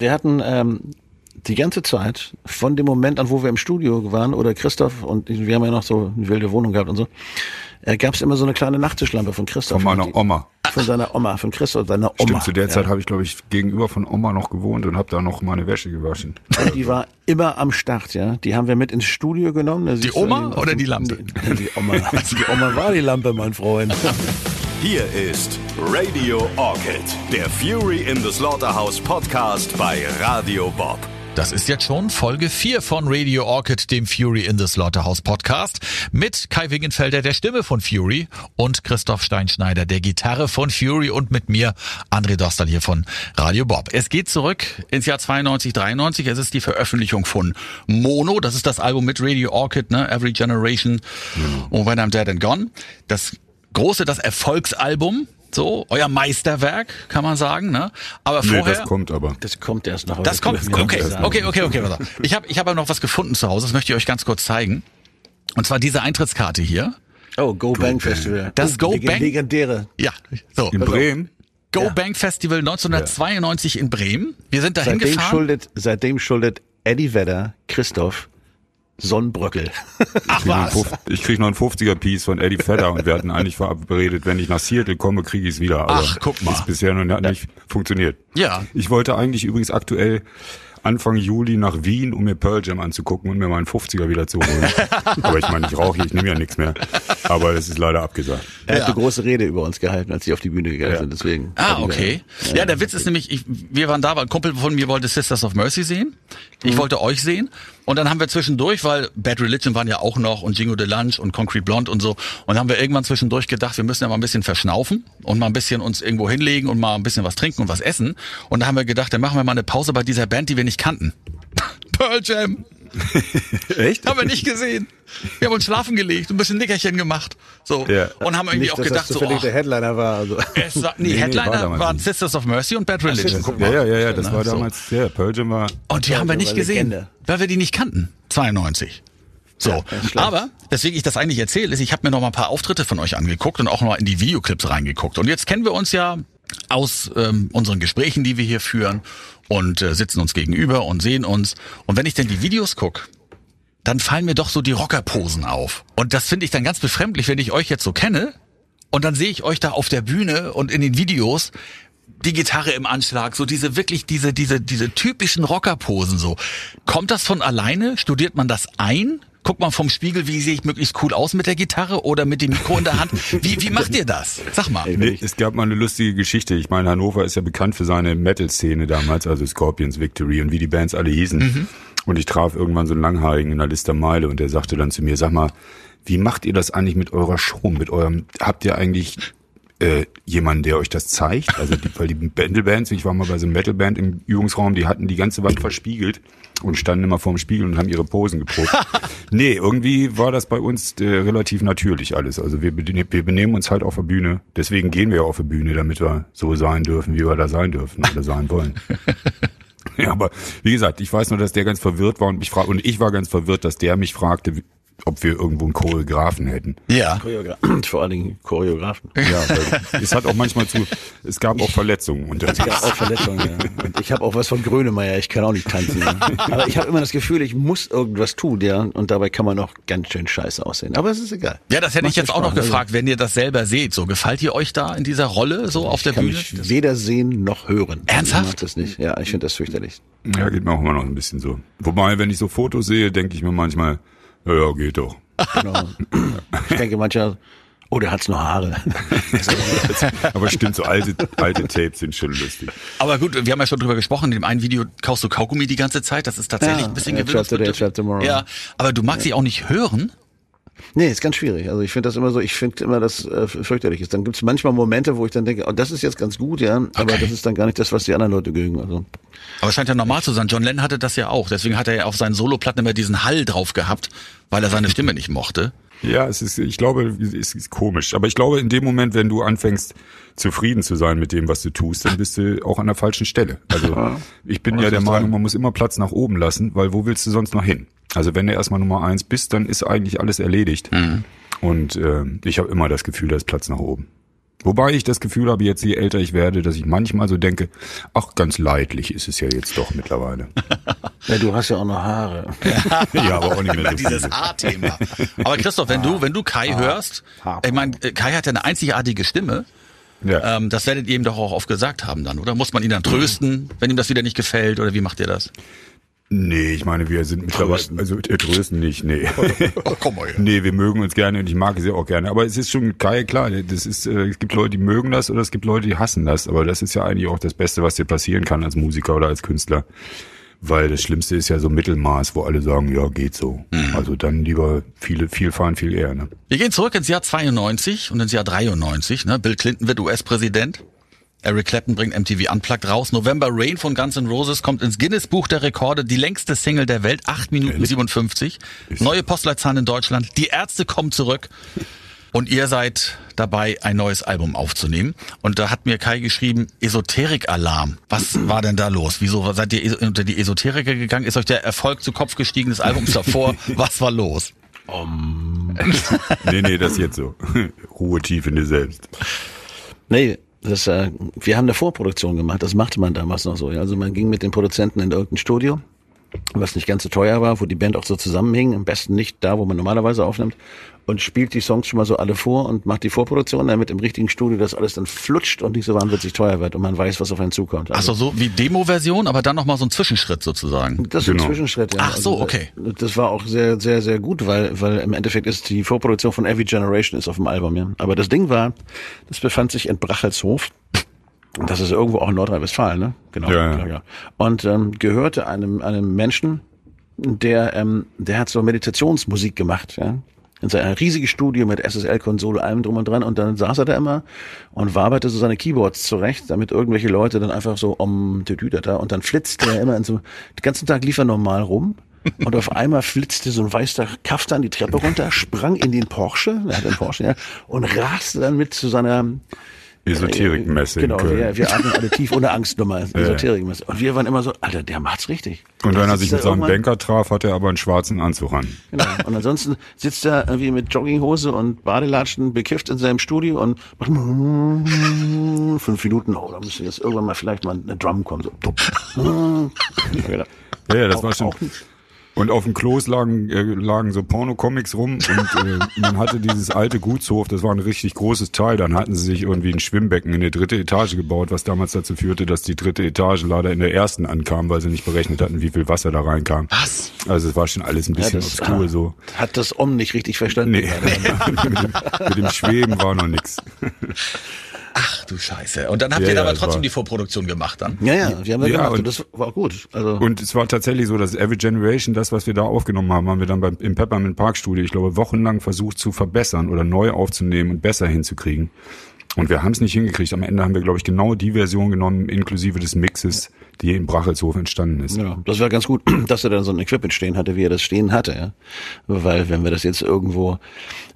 Wir hatten ähm, die ganze Zeit, von dem Moment an, wo wir im Studio waren, oder Christoph und wir haben ja noch so eine wilde Wohnung gehabt und so, äh, gab es immer so eine kleine Nachttischlampe von Christoph. Von meiner Oma. Von seiner Oma, von Christoph, seiner Oma. Stimmt, zu der ja. Zeit habe ich, glaube ich, gegenüber von Oma noch gewohnt und habe da noch meine Wäsche gewaschen. Und die war immer am Start, ja. Die haben wir mit ins Studio genommen. Du Oma die- oder die Lampe? Die, die Oma. Die Oma war die Lampe, mein Freund. Hier ist Radio Orchid, der Fury in the Slaughterhouse Podcast bei Radio Bob. Das ist jetzt schon Folge 4 von Radio Orchid, dem Fury in the Slaughterhouse Podcast, mit Kai Wingenfelder, der Stimme von Fury, und Christoph Steinschneider, der Gitarre von Fury, und mit mir, André Dostal hier von Radio Bob. Es geht zurück ins Jahr 92, 93. Es ist die Veröffentlichung von Mono. Das ist das Album mit Radio Orchid, ne? Every Generation und When I'm Dead and Gone. Das große, das Erfolgsalbum. So, euer Meisterwerk, kann man sagen, ne? Aber Nee, vorher. das kommt aber. Das kommt erst noch. Das kommt, okay, nicht sagen. okay, okay, okay. pass auf. Ich habe ich hab aber noch was gefunden zu Hause, das möchte ich euch ganz kurz zeigen. Und zwar diese Eintrittskarte hier. Oh, Go Bang Festival. Das oh, Go leg- Bang- Legendäre. Ja, so. In Bremen? Go Ja. Bang Festival 1992 in Bremen. Wir sind dahin Seitdem gefahren. schuldet, seitdem schuldet Eddie Vedder, Christoph, Sonnenbröckel. Ach Ich krieg noch einen was. Fuf- Ich krieg noch einen 50er-Piece von Eddie Vedder und wir hatten eigentlich verabredet, wenn ich nach Seattle komme, kriege ich es wieder. Aber Ach, guck mal. Ist bisher noch nicht funktioniert. Ja. Ich wollte eigentlich übrigens aktuell Anfang Juli nach Wien, um mir Pearl Jam anzugucken und mir meinen 50er wieder zu holen. Aber ich meine, ich rauche, ich nehme ja nichts mehr. Aber das ist leider abgesagt. Er Ja. hat eine große Rede über uns gehalten, als sie auf die Bühne gegangen Ja. sind. Deswegen. Ah, okay. Vedder. Ja, der Witz ist nämlich, ich, wir waren da, weil ein Kumpel von mir wollte Sisters of Mercy sehen. Ich Mhm. wollte euch sehen. Und dann haben wir zwischendurch, weil Bad Religion waren ja auch noch und Jingo de Lunch und Concrete Blonde und so. Und dann haben wir irgendwann zwischendurch gedacht, wir müssen ja mal ein bisschen verschnaufen und mal ein bisschen uns irgendwo hinlegen und mal ein bisschen was trinken und was essen. Und da haben wir gedacht, dann machen wir mal eine Pause bei dieser Band, die wir nicht kannten. Pearl Jam. Echt? Haben wir nicht gesehen. Wir haben uns schlafen gelegt und ein bisschen Nickerchen gemacht. So. Ja. Und haben irgendwie Nicht, auch dass gedacht, das so, ach, der Headliner war. Also. es war, nee, Nee, nee, war Headliner waren nicht. Sisters of Mercy und Bad Religion. guck Ja, ja, ja, ja, das Ne? war So. damals, ja, Pearl Jam war, Und die haben wir nicht gesehen, Legende. weil wir die nicht kannten. 92. So, schlecht. aber weswegen ich das eigentlich erzähle, ist, ich habe mir noch mal ein paar Auftritte von euch angeguckt und auch noch mal in die Videoclips reingeguckt. Und jetzt kennen wir uns ja aus ähm, unseren Gesprächen, die wir hier führen und äh, sitzen uns gegenüber und sehen uns. Und wenn ich denn die Videos guck, dann fallen mir doch so die Rockerposen auf. Und das finde ich dann ganz befremdlich, wenn ich euch jetzt so kenne und dann sehe ich euch da auf der Bühne und in den Videos die Gitarre im Anschlag, so diese wirklich diese diese diese typischen Rockerposen so. Kommt das von alleine? Studiert man das ein? Guckt man vom Spiegel, wie sehe ich möglichst cool aus mit der Gitarre oder mit dem Mikro in der Hand? Wie wie macht ihr das? Sag mal. Nee, es gab mal eine lustige Geschichte. Ich meine, Hannover ist ja bekannt für seine Metal-Szene damals, also Scorpions, Victory und wie die Bands alle hießen. Und ich traf irgendwann so einen Langhaarigen in der Lister Meile und der sagte dann zu mir, sag mal, wie macht ihr das eigentlich mit eurer Show, mit eurem, habt ihr eigentlich äh, jemanden, der euch das zeigt? Also die, weil die Metal-Bands, ich war mal bei so einem Metal-Band im Übungsraum, die hatten die ganze Wand verspiegelt und standen immer vorm Spiegel und haben ihre Posen geprobt. nee, irgendwie war das bei uns äh, relativ natürlich alles. Also wir, wir benehmen uns halt auf der Bühne. Deswegen gehen wir auf die Bühne, damit wir so sein dürfen, wie wir da sein dürfen oder sein wollen. ja, aber wie gesagt, ich weiß nur, dass der ganz verwirrt war und mich frag, und ich war ganz verwirrt, dass der mich fragte, ob wir irgendwo einen Choreografen hätten. Ja. Choreogra Vor allen Dingen Choreografen. Ja, es hat auch manchmal zu, es gab auch Verletzungen Es unterwegs. gab auch Verletzungen, ja. Und ich habe auch was von Grönemeyer, ich kann auch nicht tanzen. Ja. Aber ich habe immer das Gefühl, ich muss irgendwas tun, ja. Und dabei kann man noch ganz schön scheiße aussehen. Aber es ist egal. Ja, das hätte Macht ich jetzt auch noch. Also, gefragt, wenn ihr das selber seht. So gefällt ihr euch da in dieser Rolle so auf der Ich kann Bühne? mich weder sehen noch hören. Ernsthaft? Ich mag das nicht. Ja, ich finde das fürchterlich. Ja, geht mir auch immer noch ein bisschen so. Wobei, wenn ich so Fotos sehe, denke ich mir manchmal, ja, ja, geht doch. Genau. Ich denke manchmal, oh, der hat's nur Haare. Aber stimmt, so alte, alte Tapes sind schon lustig. Aber gut, wir haben ja schon drüber gesprochen. In dem einen Video kaust du Kaugummi die ganze Zeit. Das ist tatsächlich Ja, ein bisschen gewöhnungsbedürftig. Trap Tomorrow. Ja, aber du magst sie auch nicht hören. Nee, ist ganz schwierig. Also ich finde das immer so, ich finde immer, dass äh, fürchterlich ist. Dann gibt's manchmal Momente, wo ich dann denke, oh, das ist jetzt ganz gut, ja, aber Okay. das ist dann gar nicht das, was die anderen Leute mögen. Also Aber es scheint ja normal zu sein. John Lennon hatte das ja auch. Deswegen hat er ja auf seinen Soloplatten immer diesen Hall drauf gehabt, weil er seine Stimme nicht mochte. Ja, es ist, ich glaube, es ist komisch. Aber ich glaube, in dem Moment, wenn du anfängst, zufrieden zu sein mit dem, was du tust, dann bist du auch an der falschen Stelle. Also ich bin ja der Meinung, man muss immer Platz nach oben lassen, weil wo willst du sonst noch hin? Also wenn du erstmal Nummer eins bist, dann ist eigentlich alles erledigt. Und äh, ich habe immer das Gefühl, da ist Platz nach oben. Wobei ich das Gefühl habe, jetzt je älter ich werde, dass ich manchmal so denke, ach, ganz leidlich ist es ja jetzt doch mittlerweile. Ja, du hast ja auch noch Haare. ja, aber auch nicht mehr so Dieses. A-Thema. Aber Christoph, wenn du, wenn du Kai hörst, ich meine, Kai hat ja eine einzigartige Stimme. Ja. Ähm, das werdet ihr ihm doch auch oft gesagt haben dann, oder? Muss man ihn dann trösten, wenn ihm das wieder nicht gefällt, oder wie macht ihr das? Nee, ich meine, wir sind mittlerweile, also äh, trösten nicht, nee. Ach, komm mal her. nee, wir mögen uns gerne und ich mag sie auch gerne. Aber es ist schon Kai, klar, das ist, äh, es gibt Leute, die mögen das oder es gibt Leute, die hassen das. Aber das ist ja eigentlich auch das Beste, was dir passieren kann als Musiker oder als Künstler. Weil das Schlimmste ist ja so Mittelmaß, wo alle sagen, ja, geht so. Also dann lieber viele, viel fahren, viel eher, ne? Wir gehen zurück ins Jahr 92 und ins Jahr 93. Ne? Bill Clinton wird US-Präsident. Eric Clapton bringt MTV Unplugged raus. November Rain von Guns N' Roses kommt ins Guinness Buch der Rekorde. Die längste Single der Welt, 8 Minuten 57. Neue Postleitzahlen in Deutschland. Die Ärzte kommen zurück. Und ihr seid dabei, ein neues Album aufzunehmen. Und da hat mir Kai geschrieben, Esoterik-Alarm. Was war denn da los? Wieso seid ihr unter die Esoteriker gegangen? Ist euch der Erfolg zu Kopf gestiegen des Albums davor? Was war los? Nee, nee, das ist jetzt so. Ruhe tief in dir selbst. Nee, das, äh, wir haben eine Vorproduktion gemacht, das machte man damals noch so. Ja. Also man ging mit den Produzenten in irgendein Studio, was nicht ganz so teuer war, wo die Band auch so zusammenhing, am besten nicht da, wo man normalerweise aufnimmt, und spielt die Songs schon mal so alle vor und macht die Vorproduktion, damit im richtigen Studio das alles dann flutscht und nicht so wahnwitzig teuer wird und man weiß, was auf einen zukommt. Ach so, so wie Demo-Version, aber dann nochmal so ein Zwischenschritt sozusagen. Das ist ein Genau. Zwischenschritt, ja. Ach so, Also, okay. äh, Das war auch sehr, sehr, sehr gut, weil, weil im Endeffekt ist die Vorproduktion von Every Generation ist auf dem Album, ja. Aber das Ding war, das befand sich in Brachelshof. Und Das ist irgendwo auch in Nordrhein-Westfalen, ne? Genau. Ja, ja. ja. Und ähm, gehörte einem, einem Menschen, der, ähm, der hat so Meditationsmusik gemacht, ja. In seinem riesiges Studio mit SSL-Konsole, allem drum und dran. Und dann saß er da immer und waberte so seine Keyboards zurecht, damit irgendwelche Leute dann einfach so um da und dann flitzte er immer in so, den ganzen Tag lief er normal rum. Und auf einmal flitzte so ein weißer Kaftan die Treppe runter, sprang in den Porsche, er hat einen Porsche, ja, und raste dann mit zu seiner Esoterikmesse Genau, wir, wir atmen alle tief ohne Angstnummer, Esoterikmesse. Und wir waren immer so, Alter, der macht's richtig. Und wenn er sich mit seinem Banker traf, hatte er aber einen schwarzen Anzug an. Genau. Und ansonsten sitzt er irgendwie mit Jogginghose und Badelatschen bekifft in seinem Studio und macht fünf Minuten, oh, da müsste jetzt irgendwann mal vielleicht mal eine Drum kommen. So. Genau. Ja, das war schon. Und auf dem Klos lagen, äh, lagen so Porno-Comics rum und äh, man hatte dieses alte Gutshof, das war ein richtig großes Teil. Dann hatten sie sich irgendwie ein Schwimmbecken in der dritte Etage gebaut, was damals dazu führte, dass die dritte Etage leider in der ersten ankam, weil sie nicht berechnet hatten, wie viel Wasser da reinkam. Was? Also es war schon alles ein Ja, bisschen das obskur ah, so. hat das Om nicht richtig verstanden. Nee, mit, dem, mit dem Schweben war noch nix. Ach du Scheiße. Und dann habt Ja, ihr ja, aber trotzdem die Vorproduktion gemacht dann? Ja, ja, wir haben das Ja, gemacht und, und- das war gut. Also Und es war tatsächlich so, dass Every Generation, das, was wir da aufgenommen haben, haben wir dann beim, im Peppermint Park Studio, ich glaube, wochenlang versucht zu verbessern oder neu aufzunehmen und besser hinzukriegen. Und wir haben es nicht hingekriegt. Am Ende haben wir, glaube ich, genau die Version genommen, inklusive des Mixes, die in Brachelshof entstanden ist. Ja, das war ganz gut, dass er dann so ein Equipment stehen hatte, wie er das stehen hatte, ja. Weil wenn wir das jetzt irgendwo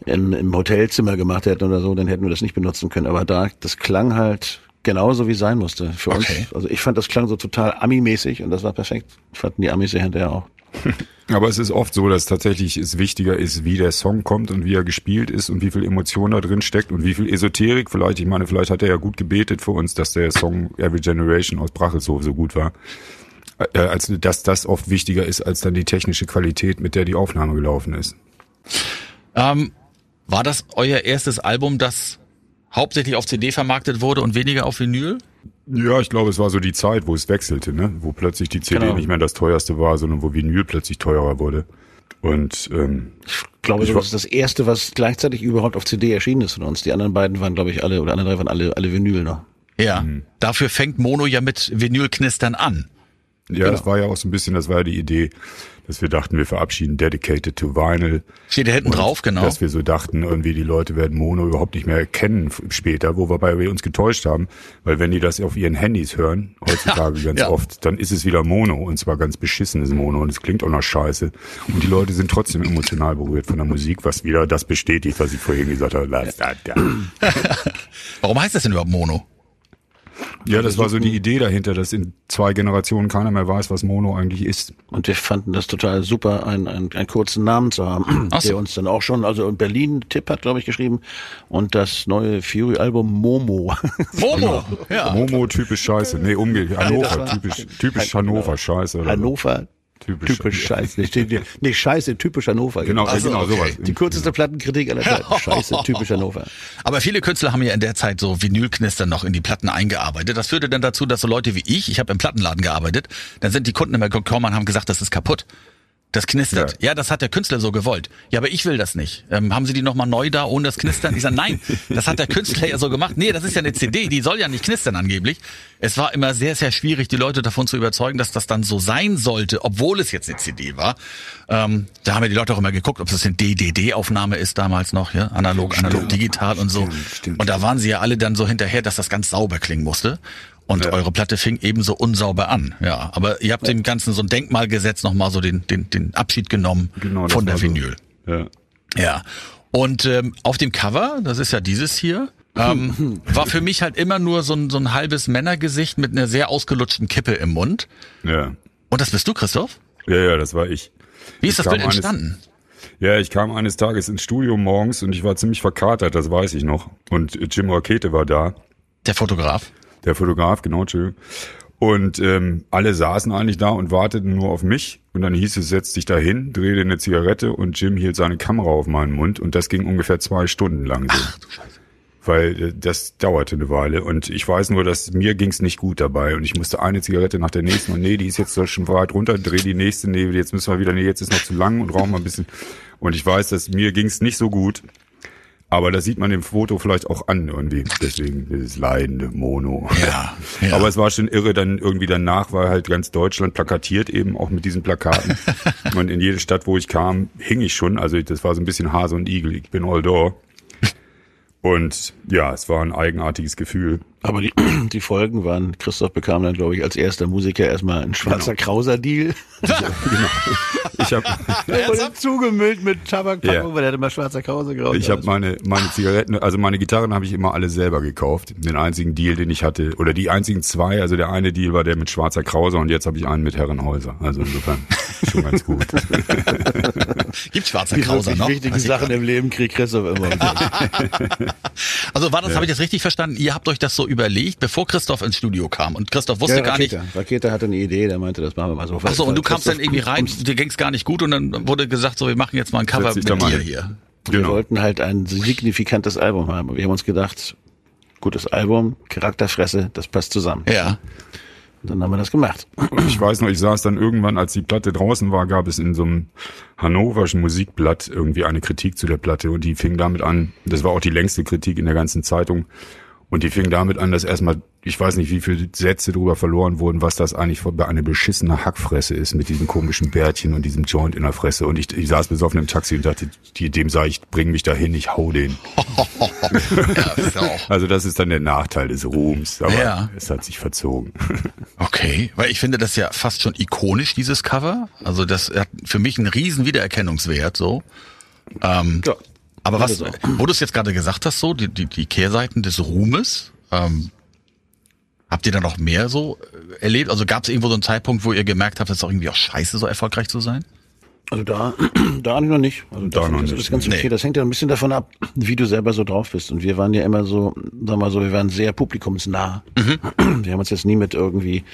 im, im Hotelzimmer gemacht hätten oder so, dann hätten wir das nicht benutzen können. Aber da, das klang halt genauso wie sein musste für Okay. uns. Also ich fand, das klang so total Ami-mäßig und das war perfekt. Fanden die Amis ja hinterher auch. Aber es ist oft so, dass tatsächlich es wichtiger ist, wie der Song kommt und wie er gespielt ist und wie viel Emotion da drin steckt und wie viel Esoterik vielleicht. Ich meine, vielleicht hat er ja gut gebetet für uns, dass der Song Every Generation aus Brachelshof so gut war. Äh, als dass das oft wichtiger ist als dann die technische Qualität, mit der die Aufnahme gelaufen ist. Ähm, war das euer erstes Album, das hauptsächlich auf CD vermarktet wurde und weniger auf Vinyl? Ja, ich glaube, es war so die Zeit, wo es wechselte, ne? wo plötzlich die CD Genau. nicht mehr das teuerste war, sondern wo Vinyl plötzlich teurer wurde. Und ähm, Ich glaube, Ich das ist das erste, was gleichzeitig überhaupt auf CD erschienen ist von uns. Die anderen beiden waren, glaube ich, alle, oder andere drei waren alle, alle Vinyl noch. Ja. Dafür fängt Mono ja mit Vinylknistern an. Ja, das war ja auch so ein bisschen, das war ja die Idee, dass wir dachten, wir verabschieden Dedicated to Vinyl. Steht da hinten drauf, genau. Dass wir so dachten, irgendwie die Leute werden Mono überhaupt nicht mehr erkennen später, wobei wir uns getäuscht haben, weil wenn die das auf ihren Handys hören, heutzutage ganz ja. oft, dann ist es wieder Mono und zwar ganz beschissenes Mono und es klingt auch noch scheiße. Und die Leute sind trotzdem emotional berührt von der Musik, was wieder das bestätigt, was ich vorhin gesagt habe. Warum heißt das denn überhaupt Mono? Ja, das war so die Idee dahinter, dass in zwei Generationen keiner mehr weiß, was Mono eigentlich ist. Und wir fanden das total super, einen, einen, einen kurzen Namen zu haben, so. der uns dann auch schon, also in Berlin, Tipp hat, glaube ich, geschrieben, und das neue Fury-Album Momo. Momo. Ja. Momo typisch scheiße. Nee, umgekehrt. Hannover, typisch, typisch Hannover scheiße. Oder so. Hannover, Typisch. typisch scheiße. Nee, steht hier- nee, scheiße, typisch Hannover. Genau, Ach so, genau okay. sowas. Die kürzeste Plattenkritik aller Zeiten. Scheiße, typisch Hannover. Aber viele Künstler haben ja in der Zeit so Vinylknister noch in die Platten eingearbeitet. Das führte dann dazu, dass so Leute wie ich, ich habe im Plattenladen gearbeitet, dann sind die Kunden immer gekommen und haben gesagt, das ist kaputt. Das knistert. Ja. das hat der Künstler so gewollt. Ja, aber ich will das nicht. Ähm, haben Sie die nochmal neu da ohne das Knistern? Ich sage, nein, das hat der Künstler ja so gemacht. Nee, das ist ja eine CD, die soll ja nicht knistern angeblich. Es war immer sehr, sehr schwierig, die Leute davon zu überzeugen, dass das dann so sein sollte, obwohl es jetzt eine CD war. Ähm, da haben ja die Leute auch immer geguckt, ob das eine DDD-Aufnahme ist damals noch, ja, analog, analog, digital und so. stimmt. Und da waren sie ja alle dann so hinterher, dass das ganz sauber klingen musste. Und eure Platte fing ebenso unsauber an. Ja, aber ihr habt dem Ganzen so ein Denkmal gesetzt, nochmal so den, den, den Abschied genommen Genau, das von der war so. Vinyl. Ja. Ja. Und ähm, auf dem Cover, das ist ja dieses hier, ähm, war für mich halt immer nur so ein, so ein halbes Männergesicht mit einer sehr ausgelutschten Kippe im Mund. Ja. Und das bist du, Christoph? ja, ja, das war ich. Wie ist das kam Bild entstanden? Ja, ich kam eines Tages ins Studio morgens und ich war ziemlich verkatert, das weiß ich noch. Und Jim Rakete war da, Der Fotograf. Der Fotograf, genau, Jill. Und ähm, alle saßen eigentlich da und warteten nur auf mich. Und dann hieß es, setz dich da hin, dreh dir eine Zigarette und Jim hielt seine Kamera auf meinen Mund. Und das ging ungefähr zwei Stunden lang so. Weil äh, das dauerte eine Weile. Und ich weiß nur, dass mir ging's nicht gut dabei. Und ich musste eine Zigarette nach der nächsten. Und nee, die ist jetzt schon weit runter, dreh die nächste. Nee, jetzt müssen wir wieder, nee, jetzt ist noch zu lang und rauchen mal ein bisschen. Und ich weiß, dass mir ging's nicht so gut. Aber das sieht man im Foto vielleicht auch an irgendwie. Deswegen dieses leidende Mono. Ja, ja. Aber es war schon irre, dann irgendwie danach war halt ganz Deutschland plakatiert eben auch mit diesen Plakaten. und in jede Stadt, wo ich kam, hing ich schon. Also das war so ein bisschen Hase und Igel. Ich bin all da. Und ja, es war ein eigenartiges Gefühl. Aber die, die Folgen waren, Christoph bekam dann, glaube ich, als erster Musiker erstmal ein schwarzer Krauser-Deal. Ich habe Er wurde zugemüllt mit Tabakpackung, Ja. weil er hatte immer schwarzer Krause geraucht. ich hab meine meine Zigaretten, also meine Gitarren habe ich immer alle selber gekauft. Den einzigen Deal, den ich hatte, oder die einzigen zwei, also der eine Deal war der mit Schwarzer Krause und jetzt habe ich einen mit Herrenhäuser. Also insofern schon ganz gut. Gibt schwarzer die Krauser noch? wichtigen Weiß ich Sachen im Leben kriegt Christoph immer. Also war das, habe ich das richtig verstanden? Ihr habt euch das so überlegt, bevor Christoph ins Studio kam. Und Christoph wusste ja, gar nicht. Rakete. Rakete hatte eine Idee, der meinte, das machen wir mal so. Ach so, und du kamst dann irgendwie rein, dir ging's gar nicht gut und dann wurde gesagt, so wir machen jetzt mal ein Cover mit dir hier. Wir Genau. wollten halt ein signifikantes Album haben. Und Wir haben uns gedacht, gutes Album, Charakterfresse, das passt zusammen. Ja. Und dann haben wir das gemacht. Und ich weiß noch, ich saß dann irgendwann, als die Platte draußen war, gab es in so einem hannoverschen Musikblatt irgendwie eine Kritik zu der Platte und die fing damit an, das war auch die längste Kritik in der ganzen Zeitung und die fing damit an, dass erstmal, ich weiß nicht, wie viele Sätze darüber verloren wurden, was das eigentlich für eine beschissene Hackfresse ist mit diesem komischen Bärtchen und diesem Joint in der Fresse und ich, ich saß besoffen im Taxi und dachte, die, dem sag ich, bring mich dahin, ich hau den. ja. Also das ist dann der Nachteil des Ruhms, aber Ja. es hat sich verzogen. Okay, weil ich finde das ja fast schon ikonisch, dieses Cover. Also das hat für mich einen riesen Wiedererkennungswert, so. Ähm, Ja, aber was, auch. wo du es jetzt gerade gesagt hast, so, die, die, die Kehrseiten des Ruhmes, ähm, habt ihr da noch mehr so äh, erlebt? Also gab es irgendwo so einen Zeitpunkt, wo ihr gemerkt habt, es ist auch irgendwie auch scheiße, so erfolgreich zu sein? Also da, da noch nicht. Also Da da noch das nicht, ist ganz okay. nee. Das hängt ja ein bisschen davon ab, wie du selber so drauf bist. Und wir waren ja immer so, sag mal so, wir waren sehr publikumsnah. Mhm. Wir haben uns jetzt nie mit irgendwie,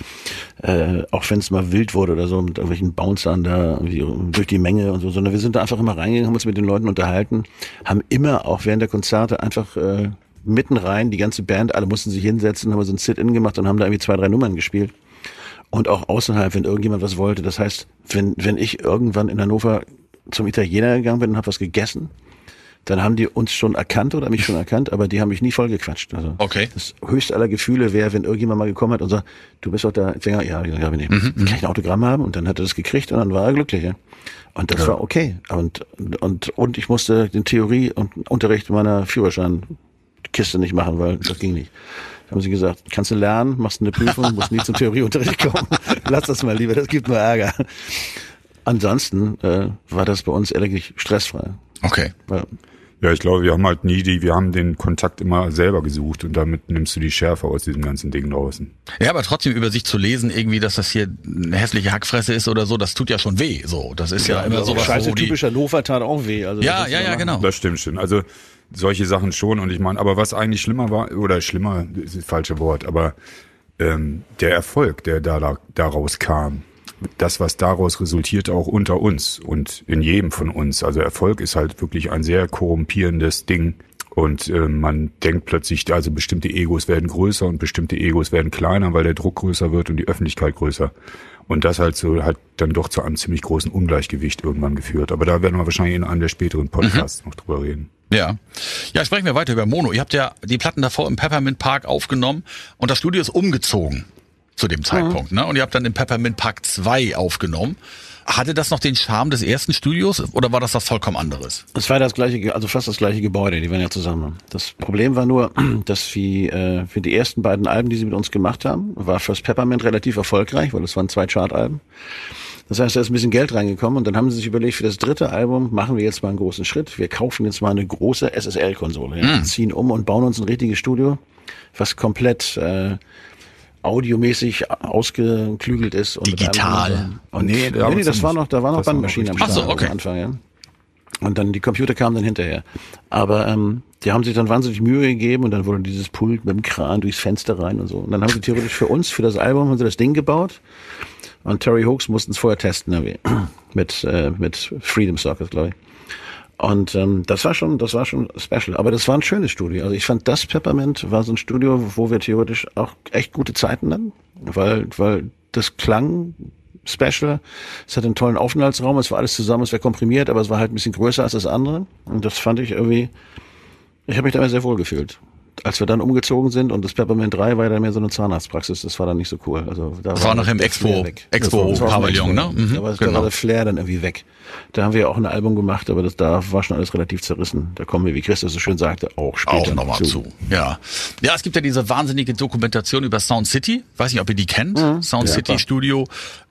äh, auch wenn es mal wild wurde oder so, mit irgendwelchen Bouncern da irgendwie durch die Menge und so, sondern wir sind da einfach immer reingegangen, haben uns mit den Leuten unterhalten, haben immer auch während der Konzerte einfach äh, mitten rein, die ganze Band, alle mussten sich hinsetzen, haben wir so ein Sit-In gemacht und haben da irgendwie zwei, drei Nummern gespielt. Und auch außerhalb, wenn irgendjemand was wollte. Das heißt, wenn, wenn ich irgendwann in Hannover zum Italiener gegangen bin und habe was gegessen, dann haben die uns schon erkannt oder mich schon erkannt, aber die haben mich nie vollgequatscht. Also Okay. das höchste aller Gefühle wäre, wenn irgendjemand mal gekommen hat und sagt, du bist doch der Sänger, ja, ja, ja bin ich. Kann ich ein Autogramm haben? Und dann hat er das gekriegt und dann war er glücklich. Ja. Und das war okay. Und, und, und ich musste den Theorie und Unterricht meiner Führerscheinkiste nicht machen, weil das ging nicht. Haben sie gesagt, kannst du lernen, machst eine Prüfung, musst nie zum Theorieunterricht kommen. Lass das mal lieber, das gibt nur Ärger. Ansonsten äh, war das bei uns ehrlich stressfrei. Okay. Weil Ja, ich glaube, wir haben halt nie die, wir haben den Kontakt immer selber gesucht und damit nimmst du die Schärfe aus diesem ganzen Ding draußen. Ja, aber trotzdem über sich zu lesen, irgendwie, dass das hier eine hässliche Hackfresse ist oder so, das tut ja schon weh. So, das ist ja, immer sowas, Scheiße, wo die, typischer Lofer tat auch weh. Also Ja, ja, ja, genau. Das stimmt schon. Also solche Sachen schon. Und ich meine, aber was eigentlich schlimmer war, oder schlimmer ist das falsche Wort, aber ähm, der Erfolg, der da, da daraus kam, das, was daraus resultiert, auch unter uns und in jedem von uns. Also Erfolg ist halt wirklich ein sehr korrumpierendes Ding. Und äh, man denkt plötzlich, also bestimmte Egos werden größer und bestimmte Egos werden kleiner, weil der Druck größer wird und die Öffentlichkeit größer. Und das halt so hat dann doch zu einem ziemlich großen Ungleichgewicht irgendwann geführt. Aber da werden wir wahrscheinlich in einem der späteren Podcasts noch drüber reden. Ja. Ja, sprechen wir weiter über Mono. Ihr habt ja die Platten davor im Peppermint Park aufgenommen und das Studio ist umgezogen zu dem Zeitpunkt, ne? Und ihr habt dann im Peppermint Park 2 aufgenommen. Hatte das noch den Charme des ersten Studios oder war das was vollkommen anderes? Es war das gleiche, also fast das gleiche Gebäude, die waren ja zusammen. Das Problem war nur, dass wir äh, für die ersten beiden Alben, die sie mit uns gemacht haben, war First Peppermint relativ erfolgreich, weil es waren zwei Chart-Alben. Das heißt, da ist ein bisschen Geld reingekommen und dann haben sie sich überlegt, für das dritte Album machen wir jetzt mal einen großen Schritt. Wir kaufen jetzt mal eine große SSL-Konsole, ja, ziehen um und bauen uns ein richtiges Studio, was komplett äh, audiomäßig ausgeklügelt ist. Und Digital. Und Nee, nee, nee, das war noch, da war noch Bandmaschinen am. Start so, okay. am Anfang, ja. Und dann die Computer kamen dann hinterher. Aber ähm, die haben sich dann wahnsinnig Mühe gegeben und dann wurde dieses Pult mit dem Kran durchs Fenster rein und so. Und dann haben sie theoretisch für uns, für das Album, haben sie das Ding gebaut. Und Terry Hawks mussten es vorher testen, irgendwie. mit, äh, mit Freedom Circus, glaube ich. Und ähm, das war schon, das war schon special. Aber das war ein schönes Studio. Also ich fand das Peppermint war so ein Studio, wo wir theoretisch auch echt gute Zeiten hatten, weil, weil das klang special. Es hatte einen tollen Aufenthaltsraum, es war alles zusammen, es war komprimiert, aber es war halt ein bisschen größer als das andere. Und das fand ich irgendwie, ich habe mich dabei sehr wohl gefühlt. Als wir dann umgezogen sind und das Peppermint 3 war ja dann mehr so eine Zahnarztpraxis, das war dann nicht so cool. Also da Das war noch im Expo-. Expo- war- war Pavillon, ne? Mhm, Da war, da genau. war der Flair dann irgendwie weg. Da haben wir ja auch ein Album gemacht, aber das, da war schon alles relativ zerrissen. Da kommen wir, wie Christus so schön sagte, auch später Auch nochmal zu. Ja. Ja, es gibt ja diese wahnsinnige Dokumentation über Sound City. Weiß nicht, ob ihr die kennt. Sound Ja, City klar. Studio,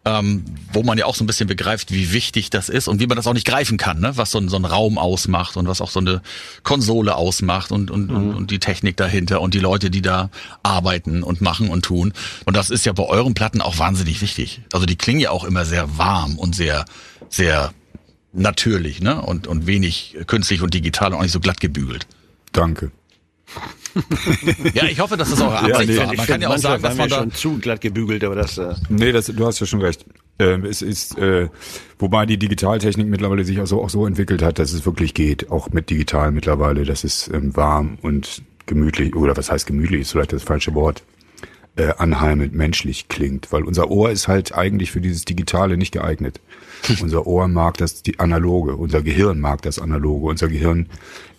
ähm, wo man ja auch so ein bisschen begreift, wie wichtig das ist und wie man das auch nicht greifen kann, ne? was so ein, so ein Raum ausmacht und was auch so eine Konsole ausmacht und, und, und, und die Technik dahinter und die Leute, die da arbeiten und machen und tun. Und das ist ja bei euren Platten auch wahnsinnig wichtig. Also die klingen ja auch immer sehr warm und sehr, sehr natürlich, ne? Und, und wenig künstlich und digital und auch nicht so glatt gebügelt. Danke. Ja, ich hoffe, dass das eure Absicht nee, war. Ich Man kann ja auch sagen, dass man da schon zu glatt gebügelt, aber das, äh, Nee, das, du hast ja schon recht. Ähm, es ist, äh, wobei die Digitaltechnik mittlerweile sich auch so, auch so entwickelt hat, dass es wirklich geht, auch mit digital mittlerweile, dass es ähm, warm und gemütlich, oder was heißt gemütlich, ist vielleicht das falsche Wort, äh, anheimend, menschlich klingt, weil unser Ohr ist halt eigentlich für dieses Digitale nicht geeignet. unser Ohr mag das die analoge, unser Gehirn mag das analoge, unser Gehirn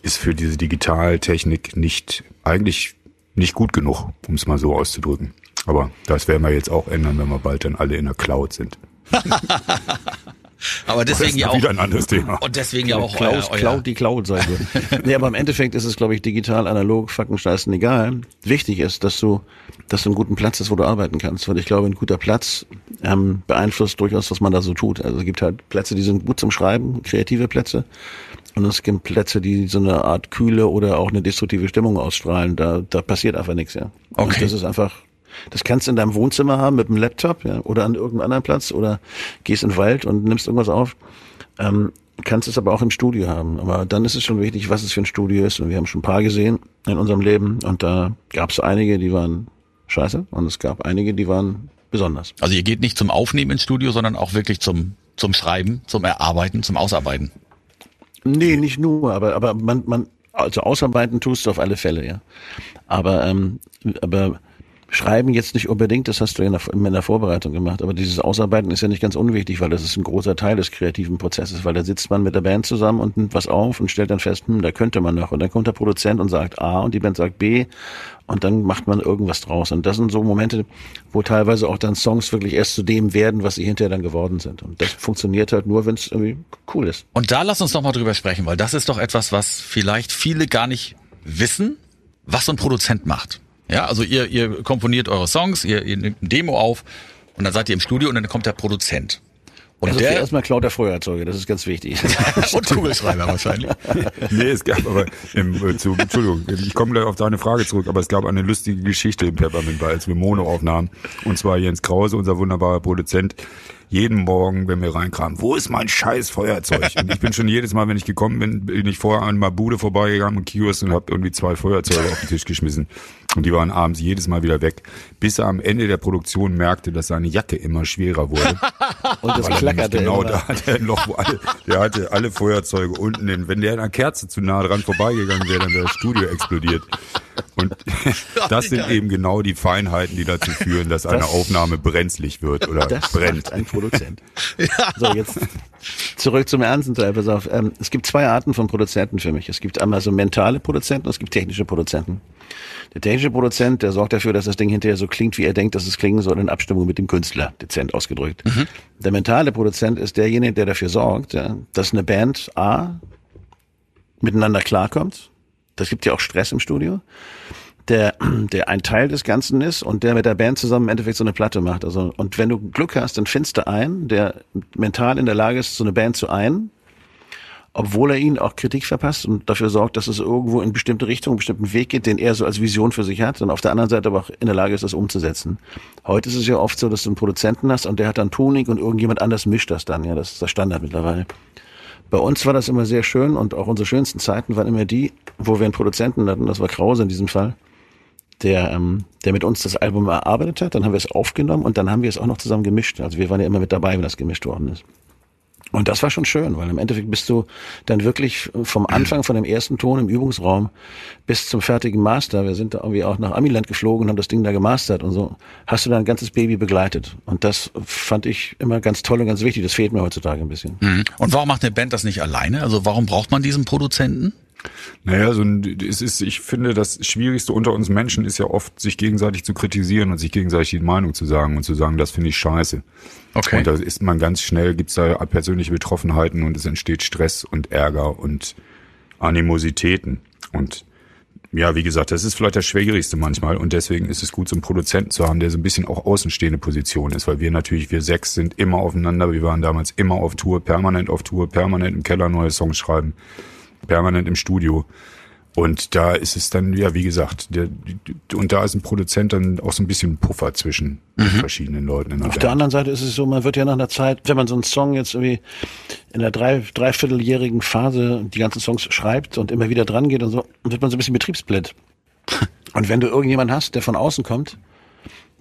ist für diese Digitaltechnik nicht, eigentlich nicht gut genug, um es mal so auszudrücken. Aber das werden wir jetzt auch ändern, wenn wir bald dann alle in der Cloud sind. aber Das deswegen ist ja auch wieder ein anderes Thema. und deswegen ja auch Cloud, euer, euer Cloud, die Cloud sein wird. nee, aber im Endeffekt ist es, glaube ich, digital, analog, fucking scheißen egal. Wichtig ist, dass du, dass du einen guten Platz hast, wo du arbeiten kannst. Weil ich glaube, ein guter Platz ähm, beeinflusst durchaus, was man da so tut. Also es gibt halt Plätze, die sind gut zum Schreiben, kreative Plätze. Und es gibt Plätze, die so eine Art kühle oder auch eine destruktive Stimmung ausstrahlen. Da, da passiert einfach nichts, ja. Und Okay. das ist einfach, das kannst du in deinem Wohnzimmer haben mit einem Laptop, ja, oder an irgendeinem anderen Platz oder gehst in den Wald und nimmst irgendwas auf. Ähm, kannst es aber auch im Studio haben. Aber dann ist es schon wichtig, was es für ein Studio ist. Und wir haben schon ein paar gesehen in unserem Leben. Und da gab es einige, die waren scheiße. Und es gab einige, die waren besonders. Also ihr geht nicht zum Aufnehmen ins Studio, sondern auch wirklich zum zum Schreiben, zum Erarbeiten, zum Ausarbeiten. Nee, nicht nur, aber, aber man, man, also ausarbeiten tust du auf alle Fälle, ja. Aber, ähm, aber schreiben jetzt nicht unbedingt, das hast du ja in der, Vorbereitung gemacht, aber dieses Ausarbeiten ist ja nicht ganz unwichtig, weil das ist ein großer Teil des kreativen Prozesses, weil da sitzt man mit der Band zusammen und nimmt was auf und stellt dann fest, hm, da könnte man noch. Und dann kommt der Produzent und sagt A und die Band sagt B und dann macht man irgendwas draus. Und das sind so Momente, wo teilweise auch dann Songs wirklich erst zu dem werden, was sie hinterher dann geworden sind. Und das funktioniert halt nur, wenn es irgendwie cool ist. Und da lass uns noch mal drüber sprechen, weil das ist doch etwas, was vielleicht viele gar nicht wissen, was so ein Produzent macht. Ja, also ihr, ihr komponiert eure Songs, ihr, ihr nehmt ein Demo auf und dann seid ihr im Studio und dann kommt der Produzent. Und Also der erstmal klaut er Feuerzeuge, das ist ganz wichtig. und Kugelschreiber wahrscheinlich. Nee, es gab aber, im, äh, zu, Entschuldigung, ich komme gleich auf deine Frage zurück, aber es gab eine lustige Geschichte im Peppermint Bar, als wir Mono aufnahmen. Und zwar Jens Krause, unser wunderbarer Produzent, jeden Morgen, wenn wir reinkamen, wo ist mein scheiß Feuerzeug? Und ich bin schon jedes Mal, wenn ich gekommen bin, bin ich vorher an einer Bude vorbeigegangen und Kiosk und habe irgendwie zwei Feuerzeuge auf den Tisch geschmissen. Und die waren abends jedes Mal wieder weg, bis er am Ende der Produktion merkte, dass seine Jacke immer schwerer wurde. Und das er klackerte genau immer. da hatte er ein Loch, wo alle, der hatte alle Feuerzeuge unten in. Wenn der in einer Kerze zu nah dran vorbeigegangen wäre, dann wäre das Studio explodiert. Und das sind eben genau die Feinheiten, die dazu führen, dass eine Das- Aufnahme brenzlig wird oder Das brennt. ein Produzent. So, jetzt zurück zum ernsten Teil. Pass auf. Es gibt zwei Arten von Produzenten für mich. Es gibt einmal so mentale Produzenten und es gibt technische Produzenten. Der technische Produzent, der sorgt dafür, dass das Ding hinterher so klingt, wie er denkt, dass es klingen soll, in Abstimmung mit dem Künstler, dezent ausgedrückt. Der mentale Produzent ist derjenige, der dafür sorgt, dass eine Band A miteinander klarkommt. Das gibt ja auch Stress im Studio der, der ein Teil des Ganzen ist und der mit der Band zusammen im Endeffekt so eine Platte macht. Also, und wenn du Glück hast, dann findest du einen, der mental in der Lage ist, so eine Band zu ein, obwohl er ihnen auch Kritik verpasst und dafür sorgt, dass es irgendwo in bestimmte Richtungen, einen bestimmten Weg geht, den er so als Vision für sich hat und auf der anderen Seite aber auch in der Lage ist, das umzusetzen. Heute ist es ja oft so, dass du einen Produzenten hast und der hat dann Tuning und irgendjemand anders mischt das dann. Ja, das ist der Standard mittlerweile. Bei uns war das immer sehr schön und auch unsere schönsten Zeiten waren immer die, wo wir einen Produzenten hatten, das war Krause in diesem Fall, der, ähm, der mit uns das Album erarbeitet hat, dann haben wir es aufgenommen und dann haben wir es auch noch zusammen gemischt. Also wir waren ja immer mit dabei, wenn das gemischt worden ist. Und das war schon schön, weil im Endeffekt bist du dann wirklich vom Anfang, von dem ersten Ton im Übungsraum bis zum fertigen Master, wir sind da irgendwie auch nach Amiland geflogen und haben das Ding da gemastert und so, hast du dein ganzes Baby begleitet. Und das fand ich immer ganz toll und ganz wichtig. Das fehlt mir heutzutage ein bisschen. Mhm. Und warum macht eine Band das nicht alleine? Also warum braucht man diesen Produzenten? Naja, so ein, es ist, ich finde, das Schwierigste unter uns Menschen ist ja oft, sich gegenseitig zu kritisieren und sich gegenseitig die Meinung zu sagen und zu sagen, das finde ich scheiße. Okay. Und da ist man ganz schnell, gibt's da persönliche Betroffenheiten und es entsteht Stress und Ärger und Animositäten. Und ja, wie gesagt, das ist vielleicht das Schwierigste manchmal und deswegen ist es gut, so einen Produzenten zu haben, der so ein bisschen auch außenstehende Position ist, weil wir natürlich, wir sechs sind immer aufeinander, wir waren damals immer auf Tour, permanent auf Tour, permanent im Keller neue Songs schreiben, permanent im Studio. Und da ist es dann, ja, wie gesagt, der, und da ist ein Produzent dann auch so ein bisschen Puffer zwischen den verschiedenen Leuten der Auf Band. der anderen Seite ist es so, man wird ja nach einer Zeit, wenn man so einen Song jetzt irgendwie in der drei, dreivierteljährigen Phase die ganzen Songs schreibt und immer wieder dran geht und so, wird man so ein bisschen betriebsblind. Und wenn du irgendjemanden hast, der von außen kommt,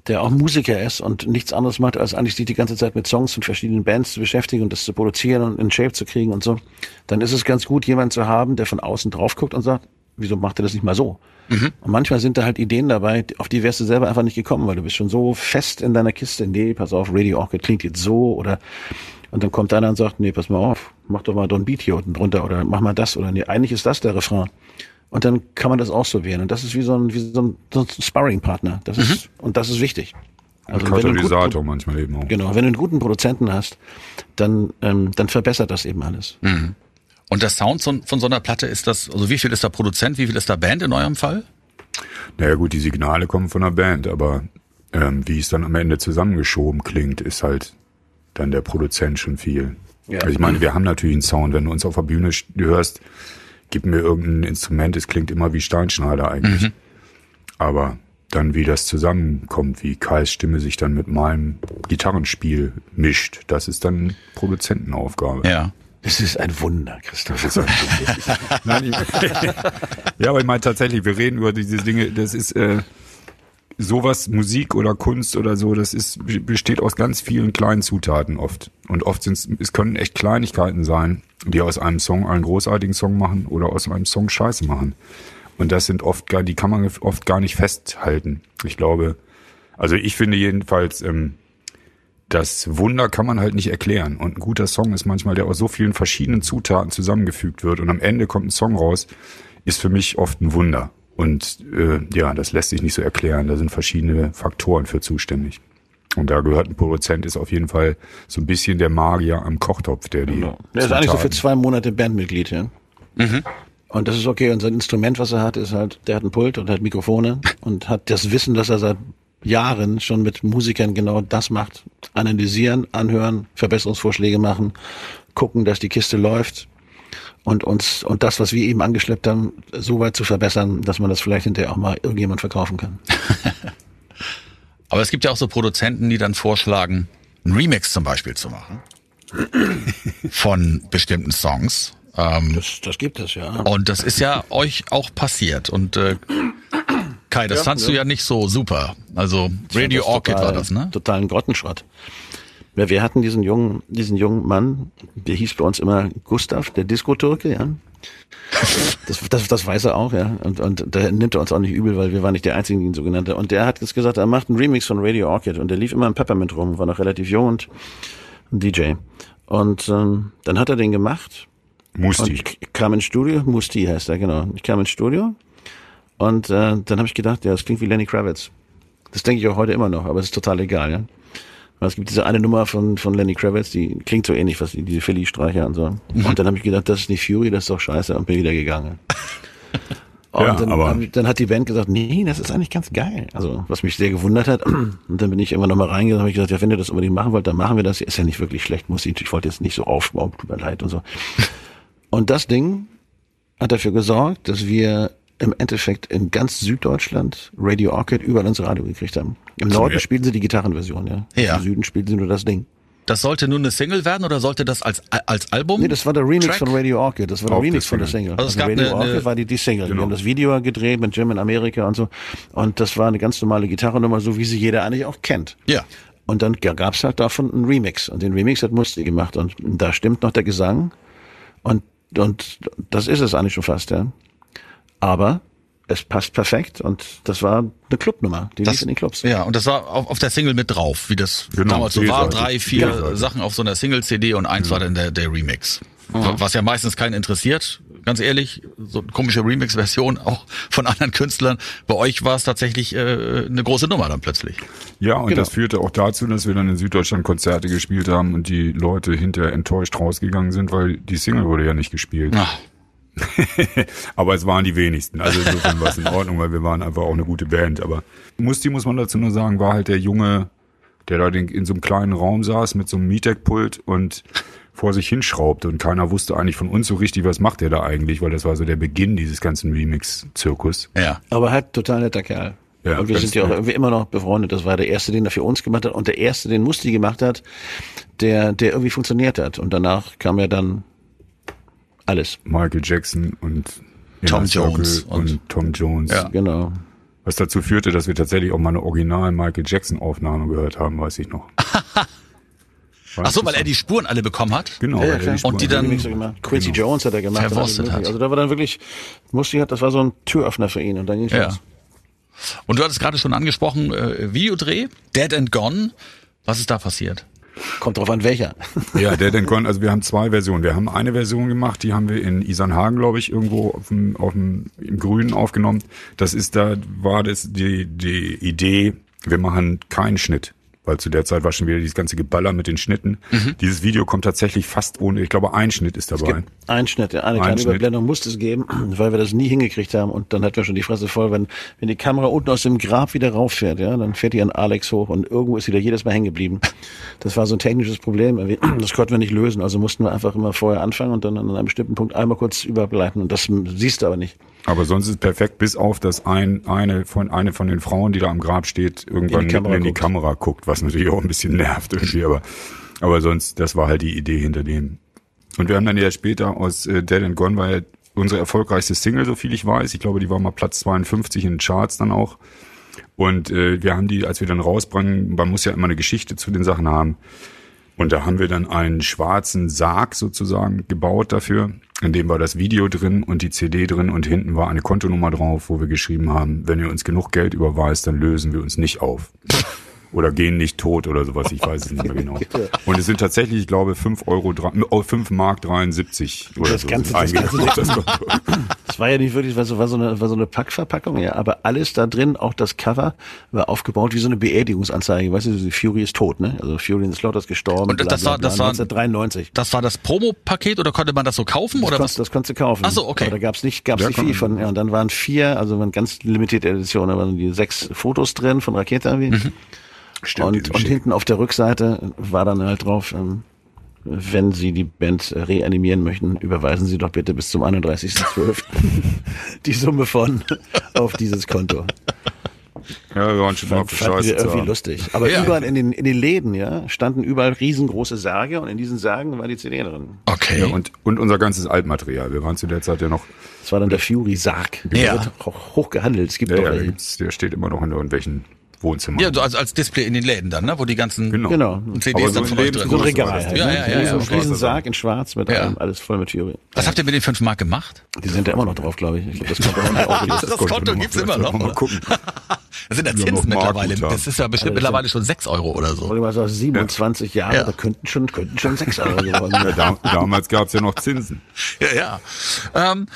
der auch Musiker ist und nichts anderes macht, als eigentlich sich die ganze Zeit mit Songs und verschiedenen Bands zu beschäftigen und das zu produzieren und in Shape zu kriegen und so, dann ist es ganz gut, jemanden zu haben, der von außen drauf guckt und sagt, wieso macht er das nicht mal so? Und manchmal sind da halt Ideen dabei, auf die wärst du selber einfach nicht gekommen, weil du bist schon so fest in deiner Kiste, nee, pass auf, Radio Orchid klingt jetzt so oder und dann kommt einer und sagt, nee, pass mal auf, mach doch mal Don Beat hier unten drunter oder mach mal das oder nee, eigentlich ist das der Refrain. Und dann kann man das ausprobieren. Und das ist wie so ein, wie so ein, so ein Sparring-Partner. Das ist, und das ist wichtig. Und wenn du einen guten Katalysator manchmal eben auch. Genau, wenn du einen guten Produzenten hast, dann, ähm, dann verbessert das eben alles. Und der Sound von, von so einer Platte ist das, also wie viel ist da Produzent, wie viel ist da Band in eurem Fall? Naja gut, die Signale kommen von der Band, aber ähm, wie es dann am Ende zusammengeschoben klingt, ist halt dann der Produzent schon viel. Ja. Also ich meine, wir haben natürlich einen Sound, wenn du uns auf der Bühne hörst, gib mir irgendein Instrument, es klingt immer wie Steinschneider eigentlich. Aber dann wie das zusammenkommt, wie Kais Stimme sich dann mit meinem Gitarrenspiel mischt, das ist dann Produzentenaufgabe. Ja. Es ist ein Wunder, Christoph. Nein, ich, ja, aber ich meine tatsächlich, wir reden über diese Dinge, das ist äh, sowas, Musik oder Kunst oder so, das ist besteht aus ganz vielen kleinen Zutaten oft. Und oft sind es können echt Kleinigkeiten sein, die aus einem Song einen großartigen Song machen oder aus einem Song Scheiße machen. Und das sind oft gar, die kann man oft gar nicht festhalten. Ich glaube, also ich finde jedenfalls, ähm, das Wunder kann man halt nicht erklären. Und ein guter Song ist manchmal, der aus so vielen verschiedenen Zutaten zusammengefügt wird und am Ende kommt ein Song raus, ist für mich oft ein Wunder. Und äh, ja, das lässt sich nicht so erklären. Da sind verschiedene Faktoren für zuständig. Und da gehört ein Produzent, ist auf jeden Fall so ein bisschen der Magier am Kochtopf, der die. Der ist eigentlich so für zwei Monate Bandmitglied, ja. Und das ist okay. Und sein Instrument, was er hat, ist halt, der hat ein Pult und hat Mikrofone und hat das Wissen, dass er seit Jahren schon mit Musikern genau das macht. Analysieren, anhören, Verbesserungsvorschläge machen, gucken, dass die Kiste läuft und uns und das, was wir eben angeschleppt haben, so weit zu verbessern, dass man das vielleicht hinterher auch mal irgendjemand verkaufen kann. Aber es gibt ja auch so Produzenten, die dann vorschlagen, einen Remix zum Beispiel zu machen von bestimmten Songs. Ähm, Das, das gibt es ja. und das ist ja euch auch passiert. Und äh, Kai, das Ja, fandst du ja. ja nicht so super. Also Radio Orchid total- war das, ne? Totalen Grottenschrott. Ja, wir hatten diesen jungen, diesen jungen Mann, der hieß bei uns immer Gustav, der Disco-Türke, ja. Das, das, das weiß er auch, ja. Und, und da nimmt er uns auch nicht übel, weil wir waren nicht der Einzigen, die ihn so genannt haben. Und der hat jetzt gesagt, er macht einen Remix von Radio Orchid und der lief immer im Peppermint rum, war noch relativ jung und ein DJ. Und ähm, dann hat er den gemacht und Musti. ich k- kam ins Studio, Musti heißt er, genau. Ich kam ins Studio und äh, dann habe ich gedacht, ja, das klingt wie Lenny Kravitz. Das denke ich auch heute immer noch, aber es ist total egal, ja. Es gibt diese eine Nummer von, von Lenny Kravitz, die klingt so ähnlich, was die, diese Philly-Streicher und so. Und dann habe ich gedacht, das ist nicht Fury, das ist doch scheiße und bin wieder gegangen. Und Ja, dann, aber- dann hat die Band gesagt, nee, das ist eigentlich ganz geil. Also, was mich sehr gewundert hat. Und dann bin ich irgendwann nochmal reingegangen und habe gesagt, ja, wenn ihr das unbedingt machen wollt, dann machen wir das. Ist ja nicht wirklich schlecht, muss ich, ich wollte jetzt nicht so aufbauen, tut mir leid und so. Und das Ding hat dafür gesorgt, dass wir im Endeffekt in ganz Süddeutschland Radio Orchid überall ins Radio gekriegt haben. Im Norden ja. spielen sie die Gitarrenversion, ja. Ja. Im Süden spielen sie nur das Ding. Das sollte nur eine Single werden oder sollte das als, als Album? Nee, das war der Remix Track? von Radio Orchid. Das war der Auch Remix von der Single. Also es gab Radio eine- Orchid eine- war die, die Single. Wir Genau. haben das Video gedreht mit Jim in Amerika und so. Und das war eine ganz normale Gitarrennummer, so wie sie jeder eigentlich auch kennt. Ja. Und dann gab's halt davon einen Remix. Und den Remix hat Musti gemacht. Und da stimmt noch der Gesang. Und, und das ist es eigentlich schon fast, ja. Aber es passt perfekt. Und das war eine Clubnummer. Die lief in den Clubs. Ja, und das war auf, auf der Single mit drauf, wie das Genau, damals so war. Drei, vier B-Seite. Sachen auf so einer Single-CD und eins war dann der, der Remix. Was ja meistens keinen interessiert, ganz ehrlich. So eine komische Remix-Version auch von anderen Künstlern. Bei euch war es tatsächlich äh, eine große Nummer dann plötzlich. Ja, und Genau. das führte auch dazu, dass wir dann in Süddeutschland Konzerte gespielt haben und die Leute hinterher enttäuscht rausgegangen sind, weil die Single wurde ja nicht gespielt. Ach, Aber es waren die wenigsten. Also insofern war es in Ordnung, weil wir waren einfach auch eine gute Band. Aber Musti, muss man dazu nur sagen, war halt der Junge, der da in, in so einem kleinen Raum saß mit so einem Mietdeckpult und vor sich hinschraubte und keiner wusste eigentlich von uns so richtig, was macht der da eigentlich, weil das war so der Beginn dieses ganzen Remix-Zirkus. ja. Aber halt total netter Kerl. Ja, und wir sind ja auch irgendwie immer noch befreundet. Das war der erste, den er für uns gemacht hat und der erste, den Musti gemacht hat, der, der irgendwie funktioniert hat. Und danach kam ja dann alles. Michael Jackson und Tom Jones und, und- Tom Jones. Ja. Genau. Was dazu führte, dass wir tatsächlich auch mal eine original Michael Jackson Aufnahme gehört haben, weiß ich noch. Ach so, weil er die Spuren alle bekommen hat? Genau, Ja, ja. Spuren- Und die dann- gemacht. Quincy Jones hat er gemacht. Verwurstet hat. Also da war dann wirklich, Musti hat, das war so ein Türöffner für ihn und dann ging's Ja. los. Und du hattest gerade schon angesprochen, äh, Videodreh, Dead and Gone. Was ist da passiert? Kommt drauf an, welcher. Ja, der denn Gone, also wir haben zwei Versionen. Wir haben eine Version gemacht, die haben wir in Isernhagen, glaube ich, irgendwo auf dem, auf dem, im Grünen aufgenommen. Das ist da, war das die, die Idee, wir machen keinen Schnitt. Weil zu der Zeit war schon wieder dieses ganze Geballer mit den Schnitten. Dieses Video kommt tatsächlich fast ohne, ich glaube, ein Schnitt ist dabei. Ein Schnitt, ja, eine Ein kleine Schnitt. Überblendung musste es geben, weil wir das nie hingekriegt haben und dann hatten wir schon die Fresse voll, wenn, wenn die Kamera unten aus dem Grab wieder rauffährt, ja, dann fährt die an Alex hoch und irgendwo ist sie da jedes Mal hängen geblieben. Das war so ein technisches Problem, das konnten wir nicht lösen, also mussten wir einfach immer vorher anfangen und dann an einem bestimmten Punkt einmal kurz überbleiten und das siehst du aber nicht. Aber sonst ist es perfekt, bis auf, dass ein, eine von, eine von den Frauen, die da am Grab steht, irgendwann In die Kamera in die guckt. Kamera guckt, was natürlich auch ein bisschen nervt irgendwie, aber, aber sonst, das war halt die Idee hinter dem. Und wir haben dann ja später aus äh, Dead and Gone war ja unsere erfolgreichste Single, so viel ich weiß. Ich glaube, die war mal Platz 52 in den Charts dann auch. Und äh, wir haben die, als wir dann rausbringen, man muss ja immer eine Geschichte zu den Sachen haben. Und da haben wir dann einen schwarzen Sarg sozusagen gebaut dafür. In dem war das Video drin und die CD drin und hinten war eine Kontonummer drauf, wo wir geschrieben haben, wenn ihr uns genug Geld überweist, dann lösen wir uns nicht auf. Oder gehen nicht tot oder sowas, ich weiß es nicht mehr genau. Und es sind tatsächlich, ich glaube, 5 Euro, drei- oh, 5 Mark 73 oder Das so. Ganze- das Ganze- das. Das war ja nicht wirklich, war so, war so eine, war so eine Packverpackung, ja, aber alles da drin, auch das Cover, war aufgebaut wie so eine Beerdigungsanzeige. Weißt du, die Fury ist tot, ne? Also Fury in the Slaughter ist gestorben. Und das war- das war- 1993. Das war das Promo-Paket oder konnte man das so kaufen Das, oder konntest, was? das konntest du kaufen. Ach so, okay. Aber da gab's nicht, gab's Ja, nicht viel von, ja, und dann waren vier, also waren ganz limitierte Editionen, da waren die sechs Fotos drin von Rakete irgendwie. Stimmt, und und hinten auf der Rückseite war dann halt drauf, ähm, wenn Sie die Band äh, reanimieren möchten, überweisen Sie doch bitte bis zum 31.12. die Summe von auf dieses Konto. Ja, wir waren schon mal Fand, wir zu irgendwie lustig. Aber Ja. überall in den, in den Läden, ja, standen überall riesengroße Särge und in diesen Särgen war die CD drin. Okay. Ja, und, und unser ganzes Altmaterial. Wir waren zu der Zeit ja noch, Das war dann der Fury-Sarg. Der Ja. wird auch hoch gehandelt. Es gibt ja, doch ja, der steht immer noch in irgendwelchen Wohnzimmern. ja, so als, als Display in den Läden dann, ne? wo die ganzen Genau. Genau. CDs Aber so dann ein von euch drin So sind. Regal halt. Ja, ne? ja, ja, ja. So ein Schwarzer Riesensarg in schwarz mit Ja. allem, alles voll mit Fury. Was habt ihr mit den 5 Mark gemacht? Die sind da immer noch drauf, glaube ich. Ich glaube, das nicht aufgelöst. Das Konto gibt's immer noch, Mal gucken. Das sind ja Zinsen mittlerweile. Das ist ja bestimmt mittlerweile schon 6 Euro oder so. Wollte mal sagen, 27 Jahre, Ja. da könnten schon, könnten schon 6 Euro geworden Ja, sein. da, damals gab's ja noch Zinsen. Ja, ja. Ähm,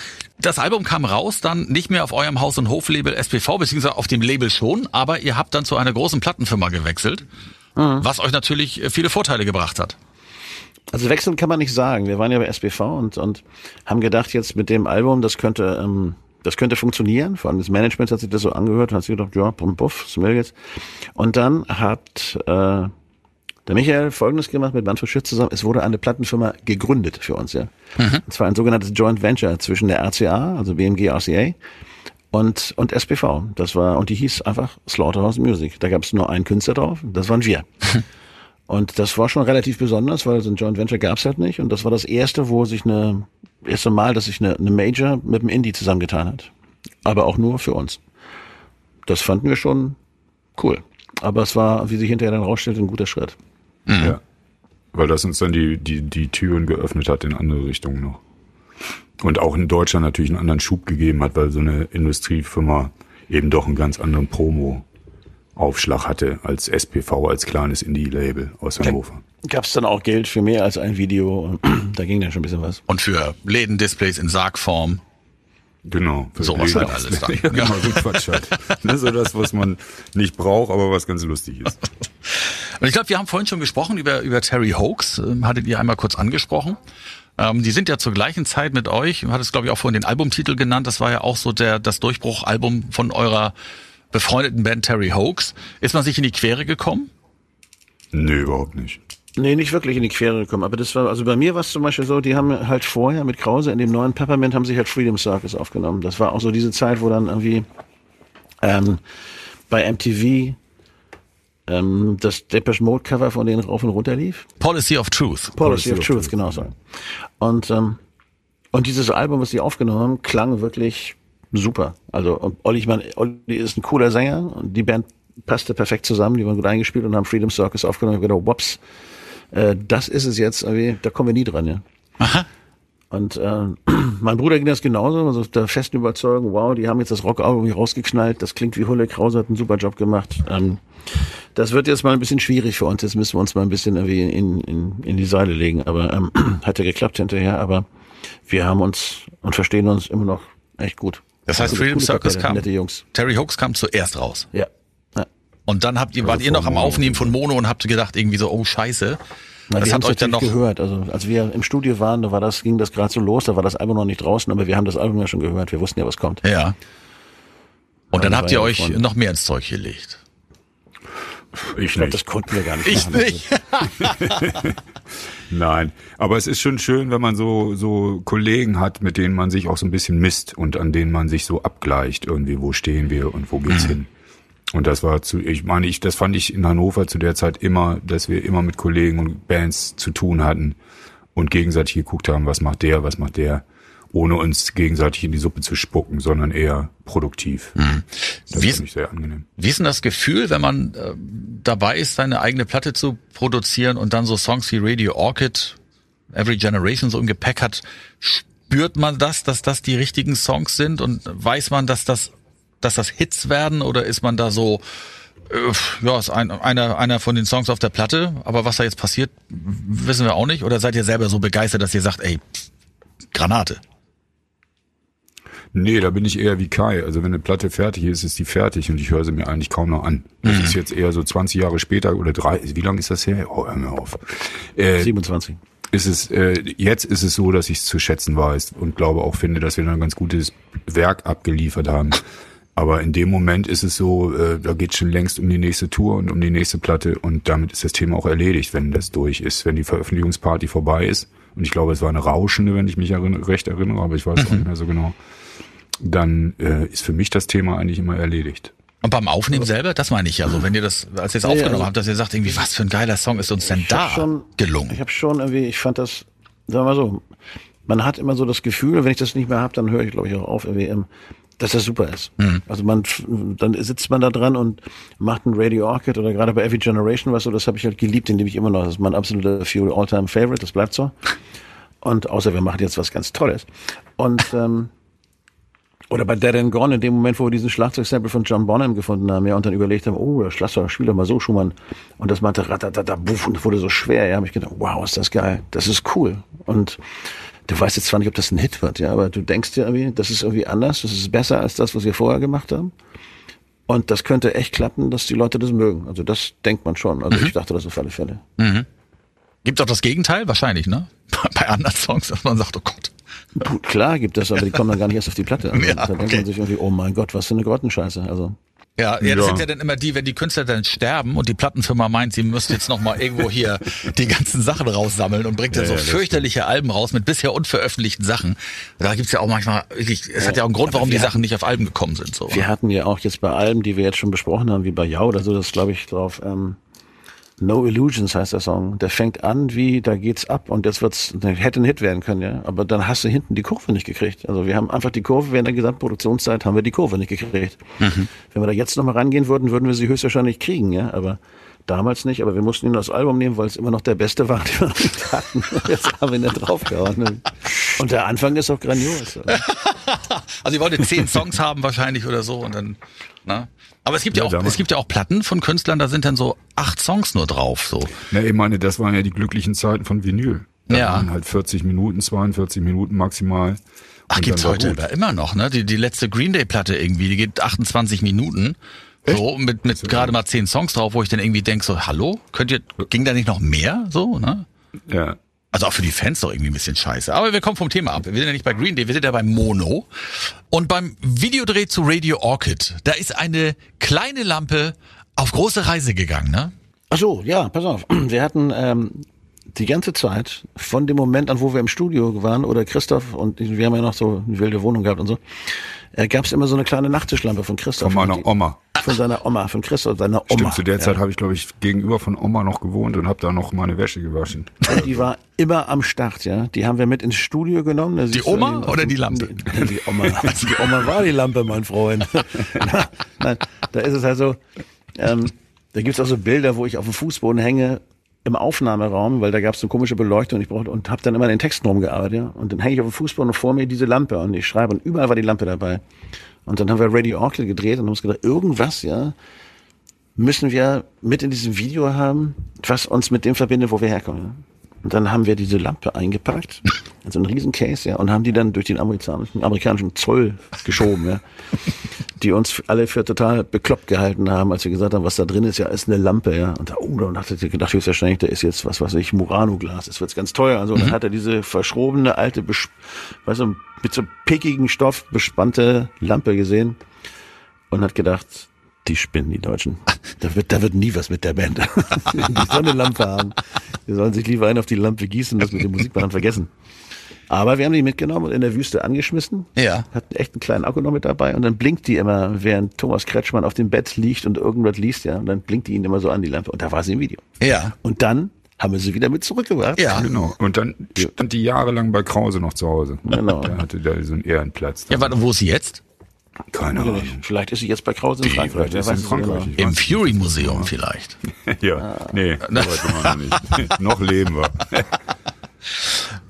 das Album kam raus, dann nicht mehr auf eurem Haus- und Hoflabel SPV, beziehungsweise auf dem Label schon, aber ihr habt dann zu einer großen Plattenfirma gewechselt, was euch natürlich äh, viele Vorteile gebracht hat. Also wechseln kann man nicht sagen. Wir waren ja bei SBV und, und haben gedacht, jetzt mit dem Album, das könnte, ähm, das könnte funktionieren. Vor allem das Management hat sich das so angehört und hat sich gedacht, ja, bumm, buff, smell jetzt. Und dann hat äh, der Michael Folgendes gemacht mit Manfred Schütz zusammen. Es wurde eine Plattenfirma gegründet für uns, ja. Und zwar ein sogenanntes Joint Venture zwischen der RCA, also BMG RCA, und, und SPV. Das war, und die hieß einfach Slaughterhouse Music. Da gab es nur einen Künstler drauf, das waren wir. Und das war schon relativ besonders, weil so ein Joint Venture gab's halt nicht. Und das war das erste, wo sich eine, erste Mal, dass sich eine, eine Major mit einem Indie zusammengetan hat. Aber auch nur für uns. Das fanden wir schon cool. Aber es war, wie sich hinterher dann rausstellte, ein guter Schritt. Ja. Weil das uns dann die, die, die Türen geöffnet hat in andere Richtungen noch. Und auch in Deutschland natürlich einen anderen Schub gegeben hat, weil so eine Industriefirma eben doch einen ganz anderen Promo-Aufschlag hatte als SPV, als kleines Indie-Label aus Hannover. Gab's dann auch Geld für mehr als ein Video. da ging dann schon ein bisschen was. Und für Läden-Displays in Sargform. Genau. So was halt alles dann. Ja, genau, so Quatsch halt. Ne, so das, was man nicht braucht, aber was ganz lustig ist. Und ich glaube, wir haben vorhin schon gesprochen über, über Terry Hoax, ähm, hattet ihr einmal kurz angesprochen. Ähm, die sind ja zur gleichen Zeit mit euch, hat es glaube ich auch vorhin den Albumtitel genannt, das war ja auch so der das Durchbruchalbum von eurer befreundeten Band Terry Hoax. Ist man sich in die Quere gekommen? Nö, überhaupt nicht. Nee, nicht wirklich in die Quere gekommen. Aber das war, also bei mir war es zum Beispiel so, die haben halt vorher mit Krause in dem neuen Peppermint haben sich halt Freedom Circus aufgenommen. Das war auch so diese Zeit, wo dann irgendwie ähm, bei MTV ähm, das Depeche Mode Cover von denen rauf und runter lief. Policy of Truth. Policy of Truth, genau so. Und, ähm, und dieses Album, was die aufgenommen haben, klang wirklich super. Also und Olli, ich meine, Olli ist ein cooler Sänger und die Band passte perfekt zusammen, die waren gut eingespielt und haben Freedom Circus aufgenommen. Ich hab gedacht, wops, äh, das ist es jetzt, da kommen wir nie dran, ja. Aha. Und äh, mein Bruder ging das genauso, also der festen Überzeugung, wow, die haben jetzt das Rockalbum hier rausgeknallt, das klingt wie Hulle, Krause hat einen super Job gemacht. Ähm, das wird jetzt mal ein bisschen schwierig für uns, jetzt müssen wir uns mal ein bisschen irgendwie in, in, in die Seile legen, aber ähm, hat ja geklappt hinterher, aber wir haben uns und verstehen uns immer noch echt gut. Das heißt, Coole- Freedom Circus kam. Terry Hoax kam zuerst raus. Ja. Und dann habt ihr, wart ihr noch am. Aufnehmen von Mono und habt gedacht irgendwie so, oh Scheiße. Na, das wir hat euch dann noch. gehört. Also als wir im Studio waren, da war das, ging das gerade so los, da war das Album noch nicht draußen, aber wir haben das Album ja schon gehört. Wir wussten ja, was kommt. Ja. Und dann Ja, habt ihr euch von- noch mehr ins Zeug gelegt. Ich Ich glaube, nicht. das konnten wir gar nicht Ich machen. nicht. Nein, aber es ist schon schön, wenn man so so Kollegen hat, mit denen man sich auch so ein bisschen misst und an denen man sich so abgleicht irgendwie, wo stehen wir und wo geht's hin. Und das war zu, ich meine, ich, das fand ich in Hannover zu der Zeit immer, dass wir immer mit Kollegen und Bands zu tun hatten und gegenseitig geguckt haben, was macht der, was macht der, ohne uns gegenseitig in die Suppe zu spucken, sondern eher produktiv. Das Wie fand ist- ich sehr angenehm. Wie ist denn das Gefühl, wenn man äh, dabei ist, seine eigene Platte zu produzieren und dann so Songs wie Radio Orchid, Every Generation so im Gepäck hat? Spürt man das, dass das die richtigen Songs sind und weiß man, dass das, dass das Hits werden oder ist man da so Äh, Ja, ist ein, einer, einer von den Songs auf der Platte, aber was da jetzt passiert, wissen wir auch nicht. Oder seid ihr selber so begeistert, dass ihr sagt, ey, Granate? Nee, da bin ich eher wie Kai. Also wenn eine Platte fertig ist, ist die fertig und ich höre sie mir eigentlich kaum noch an. Das ist jetzt eher so 20 Jahre später oder drei, wie lange ist das her? Oh, hör mir auf. Äh, 27. ist es, äh, jetzt ist es so, dass ich es zu schätzen weiß und glaube auch finde, dass wir da ein ganz gutes Werk abgeliefert haben. Aber in dem Moment ist es so, äh, da geht schon längst um die nächste Tour und um die nächste Platte und damit ist das Thema auch erledigt, wenn das durch ist, wenn die Veröffentlichungsparty vorbei ist. Und ich glaube, es war eine rauschende, wenn ich mich erinn recht erinnere, aber ich weiß auch nicht mehr so genau. Dann äh, ist für mich das Thema eigentlich immer erledigt. Und beim Aufnehmen selber, das meine ich ja so, wenn ihr das, als ihr es aufgenommen also- habt, dass ihr sagt, irgendwie, was für ein geiler Song ist uns denn da schon- gelungen? Ich habe schon irgendwie, ich fand das, sagen wir mal so, man hat immer so das Gefühl, wenn ich das nicht mehr habe, dann höre ich glaube ich auch auf, irgendwie, dass das super ist. Also man, dann sitzt man da dran und macht ein Radio Orchid oder gerade bei Every Generation, was so, das habe ich halt geliebt, den liebe ich immer noch. Das ist mein absoluter Fury All-Time Favorite, das bleibt so. Und außer wir machen jetzt was ganz Tolles. Und ähm, oder bei Dead and Gone, in dem Moment, wo wir diesen Schlagzeugsample von John Bonham gefunden haben, ja, und dann überlegt haben, oh, der Schlagzeug, spiel doch mal so, Schumann. Und das meinte ratatata, buff, und wurde so schwer, ja, habe ich gedacht, wow, ist das geil, das ist cool. Und du weißt jetzt zwar nicht, ob das ein Hit wird, ja, aber du denkst dir irgendwie, das ist irgendwie anders, das ist besser als das, was wir vorher gemacht haben. Und das könnte echt klappen, dass die Leute das mögen. Also das denkt man schon. Also ich dachte das auf alle Fälle. Gibt auch das Gegenteil? Wahrscheinlich, ne? Bei anderen Songs, dass man sagt, oh Gott. Puh, klar gibt es, aber die kommen dann gar nicht erst auf die Platte. Also, Ja, da denkt okay. man sich irgendwie, oh mein Gott, was für eine Grottenscheiße. Also Ja, ja, das Ja. sind ja dann immer die, wenn die Künstler dann sterben und die Plattenfirma meint, sie müsste jetzt noch mal irgendwo hier die ganzen Sachen raussammeln und bringt dann Ja, so ja, fürchterliche Alben raus mit bisher unveröffentlichten Sachen. Da gibt's ja auch manchmal wirklich, es hat ja auch einen Grund, warum die wir Sachen nicht auf Alben gekommen sind. So. Wir hatten ja auch jetzt bei Alben, die wir jetzt schon besprochen haben, wie bei Jau oder so, das glaube ich drauf. Ähm, no Illusions heißt der Song. Der fängt an wie, da geht's ab und jetzt wird's, hätte ein Hit werden können, ja. Aber dann hast du hinten die Kurve nicht gekriegt. Also wir haben einfach die Kurve während der Gesamtproduktionszeit haben wir die Kurve nicht gekriegt. Wenn wir da jetzt nochmal rangehen würden, würden wir sie höchstwahrscheinlich kriegen, ja. Aber damals nicht. Aber wir mussten ihn das Album nehmen, weil es immer noch der beste war, den wir noch hatten. Jetzt haben wir ihn da draufgehauen. Und der Anfang ist auch grandios. Also ihr wolltet zehn Songs haben wahrscheinlich oder so und dann, ne? Aber es gibt ja, Ja, auch, damals. es gibt ja auch Platten von Künstlern, da sind dann so acht Songs nur drauf, so. Ja, ich meine, das waren ja die glücklichen Zeiten von Vinyl. Da Ja. waren halt 40 Minuten, 42 Minuten maximal. Ach, gibt's heute gut. immer noch, ne? Die, die letzte Green Day Platte irgendwie, die geht 28 Minuten. So, mit, mit gerade mal zehn Songs drauf, wo ich dann irgendwie denk so, hallo? Könnt ihr, ging da nicht noch mehr? So, ne? Ja. Also auch für die Fans doch irgendwie ein bisschen scheiße. Aber wir kommen vom Thema ab. Wir sind ja nicht bei Green Day, wir sind ja bei Mono. Und beim Videodreh zu Radio Orchid, da ist eine kleine Lampe auf große Reise gegangen, ne? Ach so, ja, pass auf. Wir hatten ähm, die ganze Zeit, von dem Moment an, wo wir im Studio waren, oder Christoph und wir haben ja noch so eine wilde Wohnung gehabt und so, äh, gab es immer so eine kleine Nachttischlampe von Christoph. Von meiner Die- Oma. Von seiner Oma, von Christoph, seiner Oma. Stimmt, zu der ja. Zeit habe ich, glaube ich, gegenüber von Oma noch gewohnt und habe da noch meine Wäsche gewaschen. Und die war immer am Start, ja. Die haben wir mit ins Studio genommen. Da siehst du Oma oder die Lampe? Die, die Oma. Die Oma war die Lampe, mein Freund. Nein, da ist es halt so, ähm, da gibt's auch so Bilder, wo ich auf dem Fußboden hänge im Aufnahmeraum, weil da gab's so eine komische Beleuchtung und ich brauchte und habe dann immer an den Texten rumgearbeitet, ja. Und dann hänge ich auf dem Fußboden und vor mir diese Lampe und ich schreibe und überall war die Lampe dabei. Und dann haben wir Radio Orchid gedreht und haben uns gedacht, irgendwas, ja, müssen wir mit in diesem Video haben, was uns mit dem verbindet, wo wir herkommen. Und dann haben wir diese Lampe eingepackt, in so einen riesen Case, ja, und haben die dann durch den amerikanischen, amerikanischen Zoll geschoben, ja, die uns alle für total bekloppt gehalten haben, als wir gesagt haben, was da drin ist, ja, ist eine Lampe, ja. Und da, oh, dann hat er gedacht, höchstwahrscheinlich, da ist jetzt, was weiß ich, Murano-Glas, das wird's ganz teuer. Also, und dann hat er diese verschrobene, alte, weißt du, mit so pickigen Stoff bespannte Lampe gesehen und hat gedacht, die spinnen, die Deutschen. Da wird, da wird nie was mit der Band. die sollen eine Lampe haben. Die sollen sich lieber einen auf die Lampe gießen und das mit dem Musikband vergessen. Aber wir haben die mitgenommen und in der Wüste angeschmissen. Ja. Hatten echt einen kleinen Akku noch mit dabei und dann blinkt die immer, während Thomas Kretschmann auf dem Bett liegt und irgendwas liest, ja. Und dann blinkt die ihn immer so an, die Lampe. Und da war sie im Video. Ja. Und dann haben wir sie wieder mit zurückgebracht. Ja. Genau. Und dann stand die jahrelang bei Krause noch zu Hause. Genau. Der hatte da so einen Ehrenplatz. Ja, warte, wo ist sie jetzt? Keine Ahnung. Vielleicht ist sie jetzt bei Krause in Frankreich. Vielleicht ist sie in Frankreich. genau. Ich Im Fury Museum vielleicht. Ja, nee, noch nicht. noch leben wir.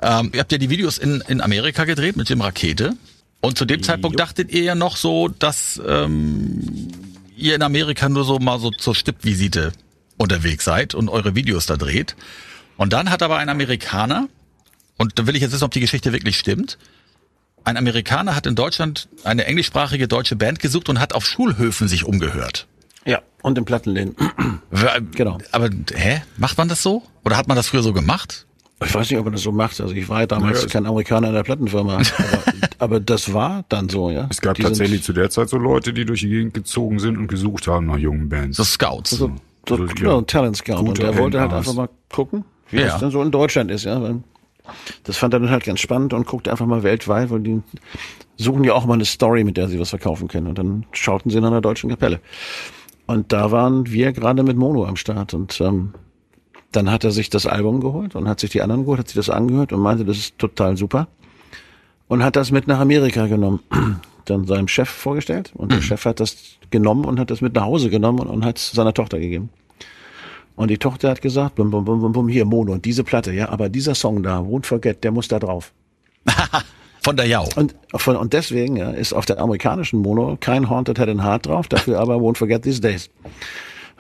Ähm, ihr habt ja die Videos in, in Amerika gedreht mit dem Rakete. Und zu dem Zeitpunkt dachtet ihr ja noch so, dass ähm, ihr in Amerika nur so mal so zur Stippvisite unterwegs seid und eure Videos da dreht. Und dann hat aber ein Amerikaner, und da will ich jetzt wissen, ob die Geschichte wirklich stimmt, ein Amerikaner hat in Deutschland eine englischsprachige deutsche Band gesucht und hat auf Schulhöfen sich umgehört. Ja, und im Plattenläden. Genau. Aber hä? Macht man das so? Oder hat man das früher so gemacht? Ich weiß nicht, ob man das so macht. Also ich war ja damals Ja, kein Amerikaner in der Plattenfirma. aber, aber das war dann so, ja. Es gab Die tatsächlich Sind, zu der Zeit so Leute, die durch die Gegend gezogen sind und gesucht haben nach jungen Bands. So Scouts. so, so, So, genau, ja. ein Talent Scout. Und der wollte halt einfach mal gucken, wie Ja. das dann so in Deutschland ist, ja. Weil Das fand er dann halt ganz spannend und guckte einfach mal weltweit, weil die suchen ja auch mal eine Story, mit der sie was verkaufen können. Und dann schauten sie nach einer deutschen Kapelle. Und da waren wir gerade mit Mono am Start und ähm, dann hat er sich das Album geholt und hat sich die anderen geholt, hat sich das angehört und meinte, das ist total super. Und hat das mit nach Amerika genommen. Dann seinem Chef vorgestellt und der Chef hat das genommen und hat das mit nach Hause genommen und, und hat es seiner Tochter gegeben. Und die Tochter hat gesagt, bum, bum, bum, bum, bum, hier Mono und diese Platte, ja, aber dieser Song da, Won't Forget, der muss da drauf. Von der Jau. Und, von, und deswegen ja, ist auf der amerikanischen Mono kein Haunted Head and Heart drauf, dafür aber Won't Forget These Days.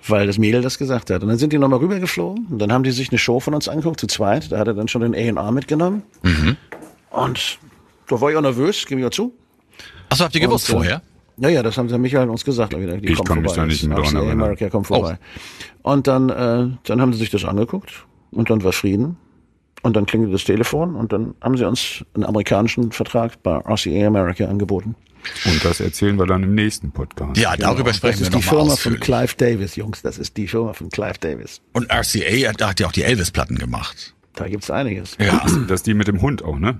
Weil das Mädel das gesagt hat. Und dann sind die nochmal rübergeflogen und dann haben die sich eine Show von uns angeguckt, zu zweit. Da hat er dann schon den A&R mitgenommen. Und da war ich auch nervös, gebe ich auch zu. Achso, habt ihr gewusst Und, äh, vorher? Ja, ja, das haben sie Michael uns gesagt. Die Ich kommen kann mich da nicht RCA dran erinnern. America kommt vorbei. Und dann, äh, dann haben sie sich das angeguckt und dann war Frieden. Und dann klingelte das Telefon und dann haben sie uns einen amerikanischen Vertrag bei RCA America angeboten. Und das erzählen wir dann im nächsten Podcast. Ja, darüber das sprechen wir ist die Firma von ausführlich. Clive Davis, Jungs. Das ist die Firma von Clive Davis. Und RCA hat, hat ja auch die Elvis-Platten gemacht. Da gibt's einiges. Ja. Das ist die mit dem Hund auch, ne?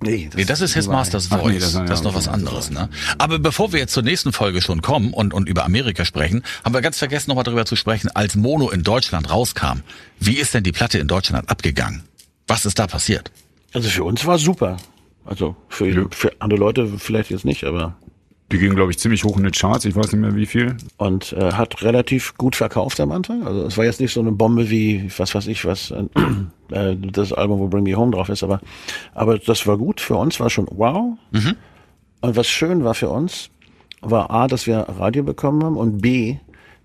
Nee, Nee, das ist His Master's Ach Voice. nee, das das, ist noch was anderes, ne? Aber bevor wir jetzt zur nächsten Folge schon kommen und, und über Amerika sprechen, haben wir ganz vergessen, nochmal darüber zu sprechen, als Mono in Deutschland rauskam. Wie ist denn die Platte in Deutschland abgegangen? Was ist da passiert? Also für uns war super. Also für, für andere Leute vielleicht jetzt nicht, aber Die ging, glaube ich, ziemlich hoch in den Charts. Ich weiß nicht mehr wie viel. und äh, hat relativ gut verkauft am Anfang. Also es war jetzt nicht so eine Bombe wie was weiß ich was äh, äh, das Album, wo Bring Me Home drauf ist, aber aber das war gut für uns, war schon wow. Und was schön war für uns, war a, dass wir Radio bekommen haben und b,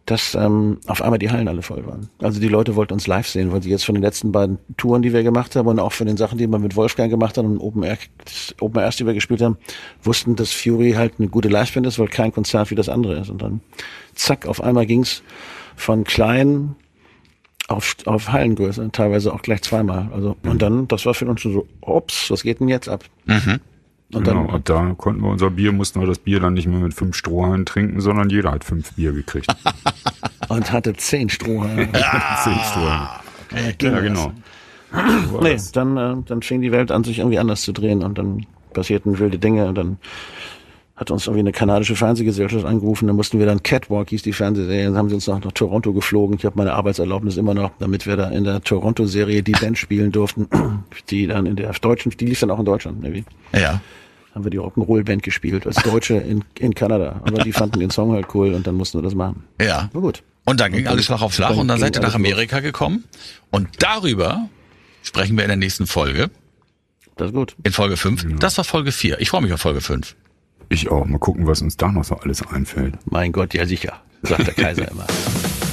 dass ähm, auf einmal die Hallen alle voll waren. Also die Leute wollten uns live sehen, weil sie jetzt von den letzten beiden Touren, die wir gemacht haben und auch von den Sachen, die wir mit Wolfgang gemacht haben und Open Air, Open Airs, die wir gespielt haben, wussten, dass Fury halt eine gute Liveband ist, weil kein Konzert wie das andere ist. Und dann zack, auf einmal ging's von klein auf, auf Hallengröße, teilweise auch gleich zweimal. Also und dann, das war für uns schon so, ups, was geht denn jetzt ab? Und dann genau, ab da konnten wir unser Bier, mussten wir das Bier dann nicht mehr mit fünf Strohhalmen trinken, sondern jeder hat fünf Bier gekriegt. und hatte zehn Strohhalme. Zehn Strohhalme. Ja, genau. So war Nee, das. dann, äh, dann fing die Welt an, sich irgendwie anders zu drehen und dann passierten wilde Dinge und dann hat uns irgendwie eine kanadische Fernsehgesellschaft angerufen, dann mussten wir dann Catwalk, hieß die Fernsehserie, dann haben sie uns noch nach Toronto geflogen. Ich habe meine Arbeitserlaubnis immer noch, damit wir da in der Toronto-Serie die Band spielen durften, die dann in der deutschen, die lief dann auch in Deutschland, irgendwie. Ja. Haben wir die Rock'n'Roll-Band gespielt, als Deutsche in, in Kanada. Aber die fanden den Song halt cool und dann mussten wir das machen. Ja. Na gut. Und dann ging alles Schlag auf Schlag dann und dann seid ihr nach. Amerika gekommen. Und darüber sprechen wir in der nächsten Folge, Das ist gut. in Folge 5. Das war Folge 4. Ich freue mich auf Folge 5. Ich auch. Mal gucken, was uns da noch so alles einfällt. Mein Gott, ja sicher, sagt der Kaiser immer.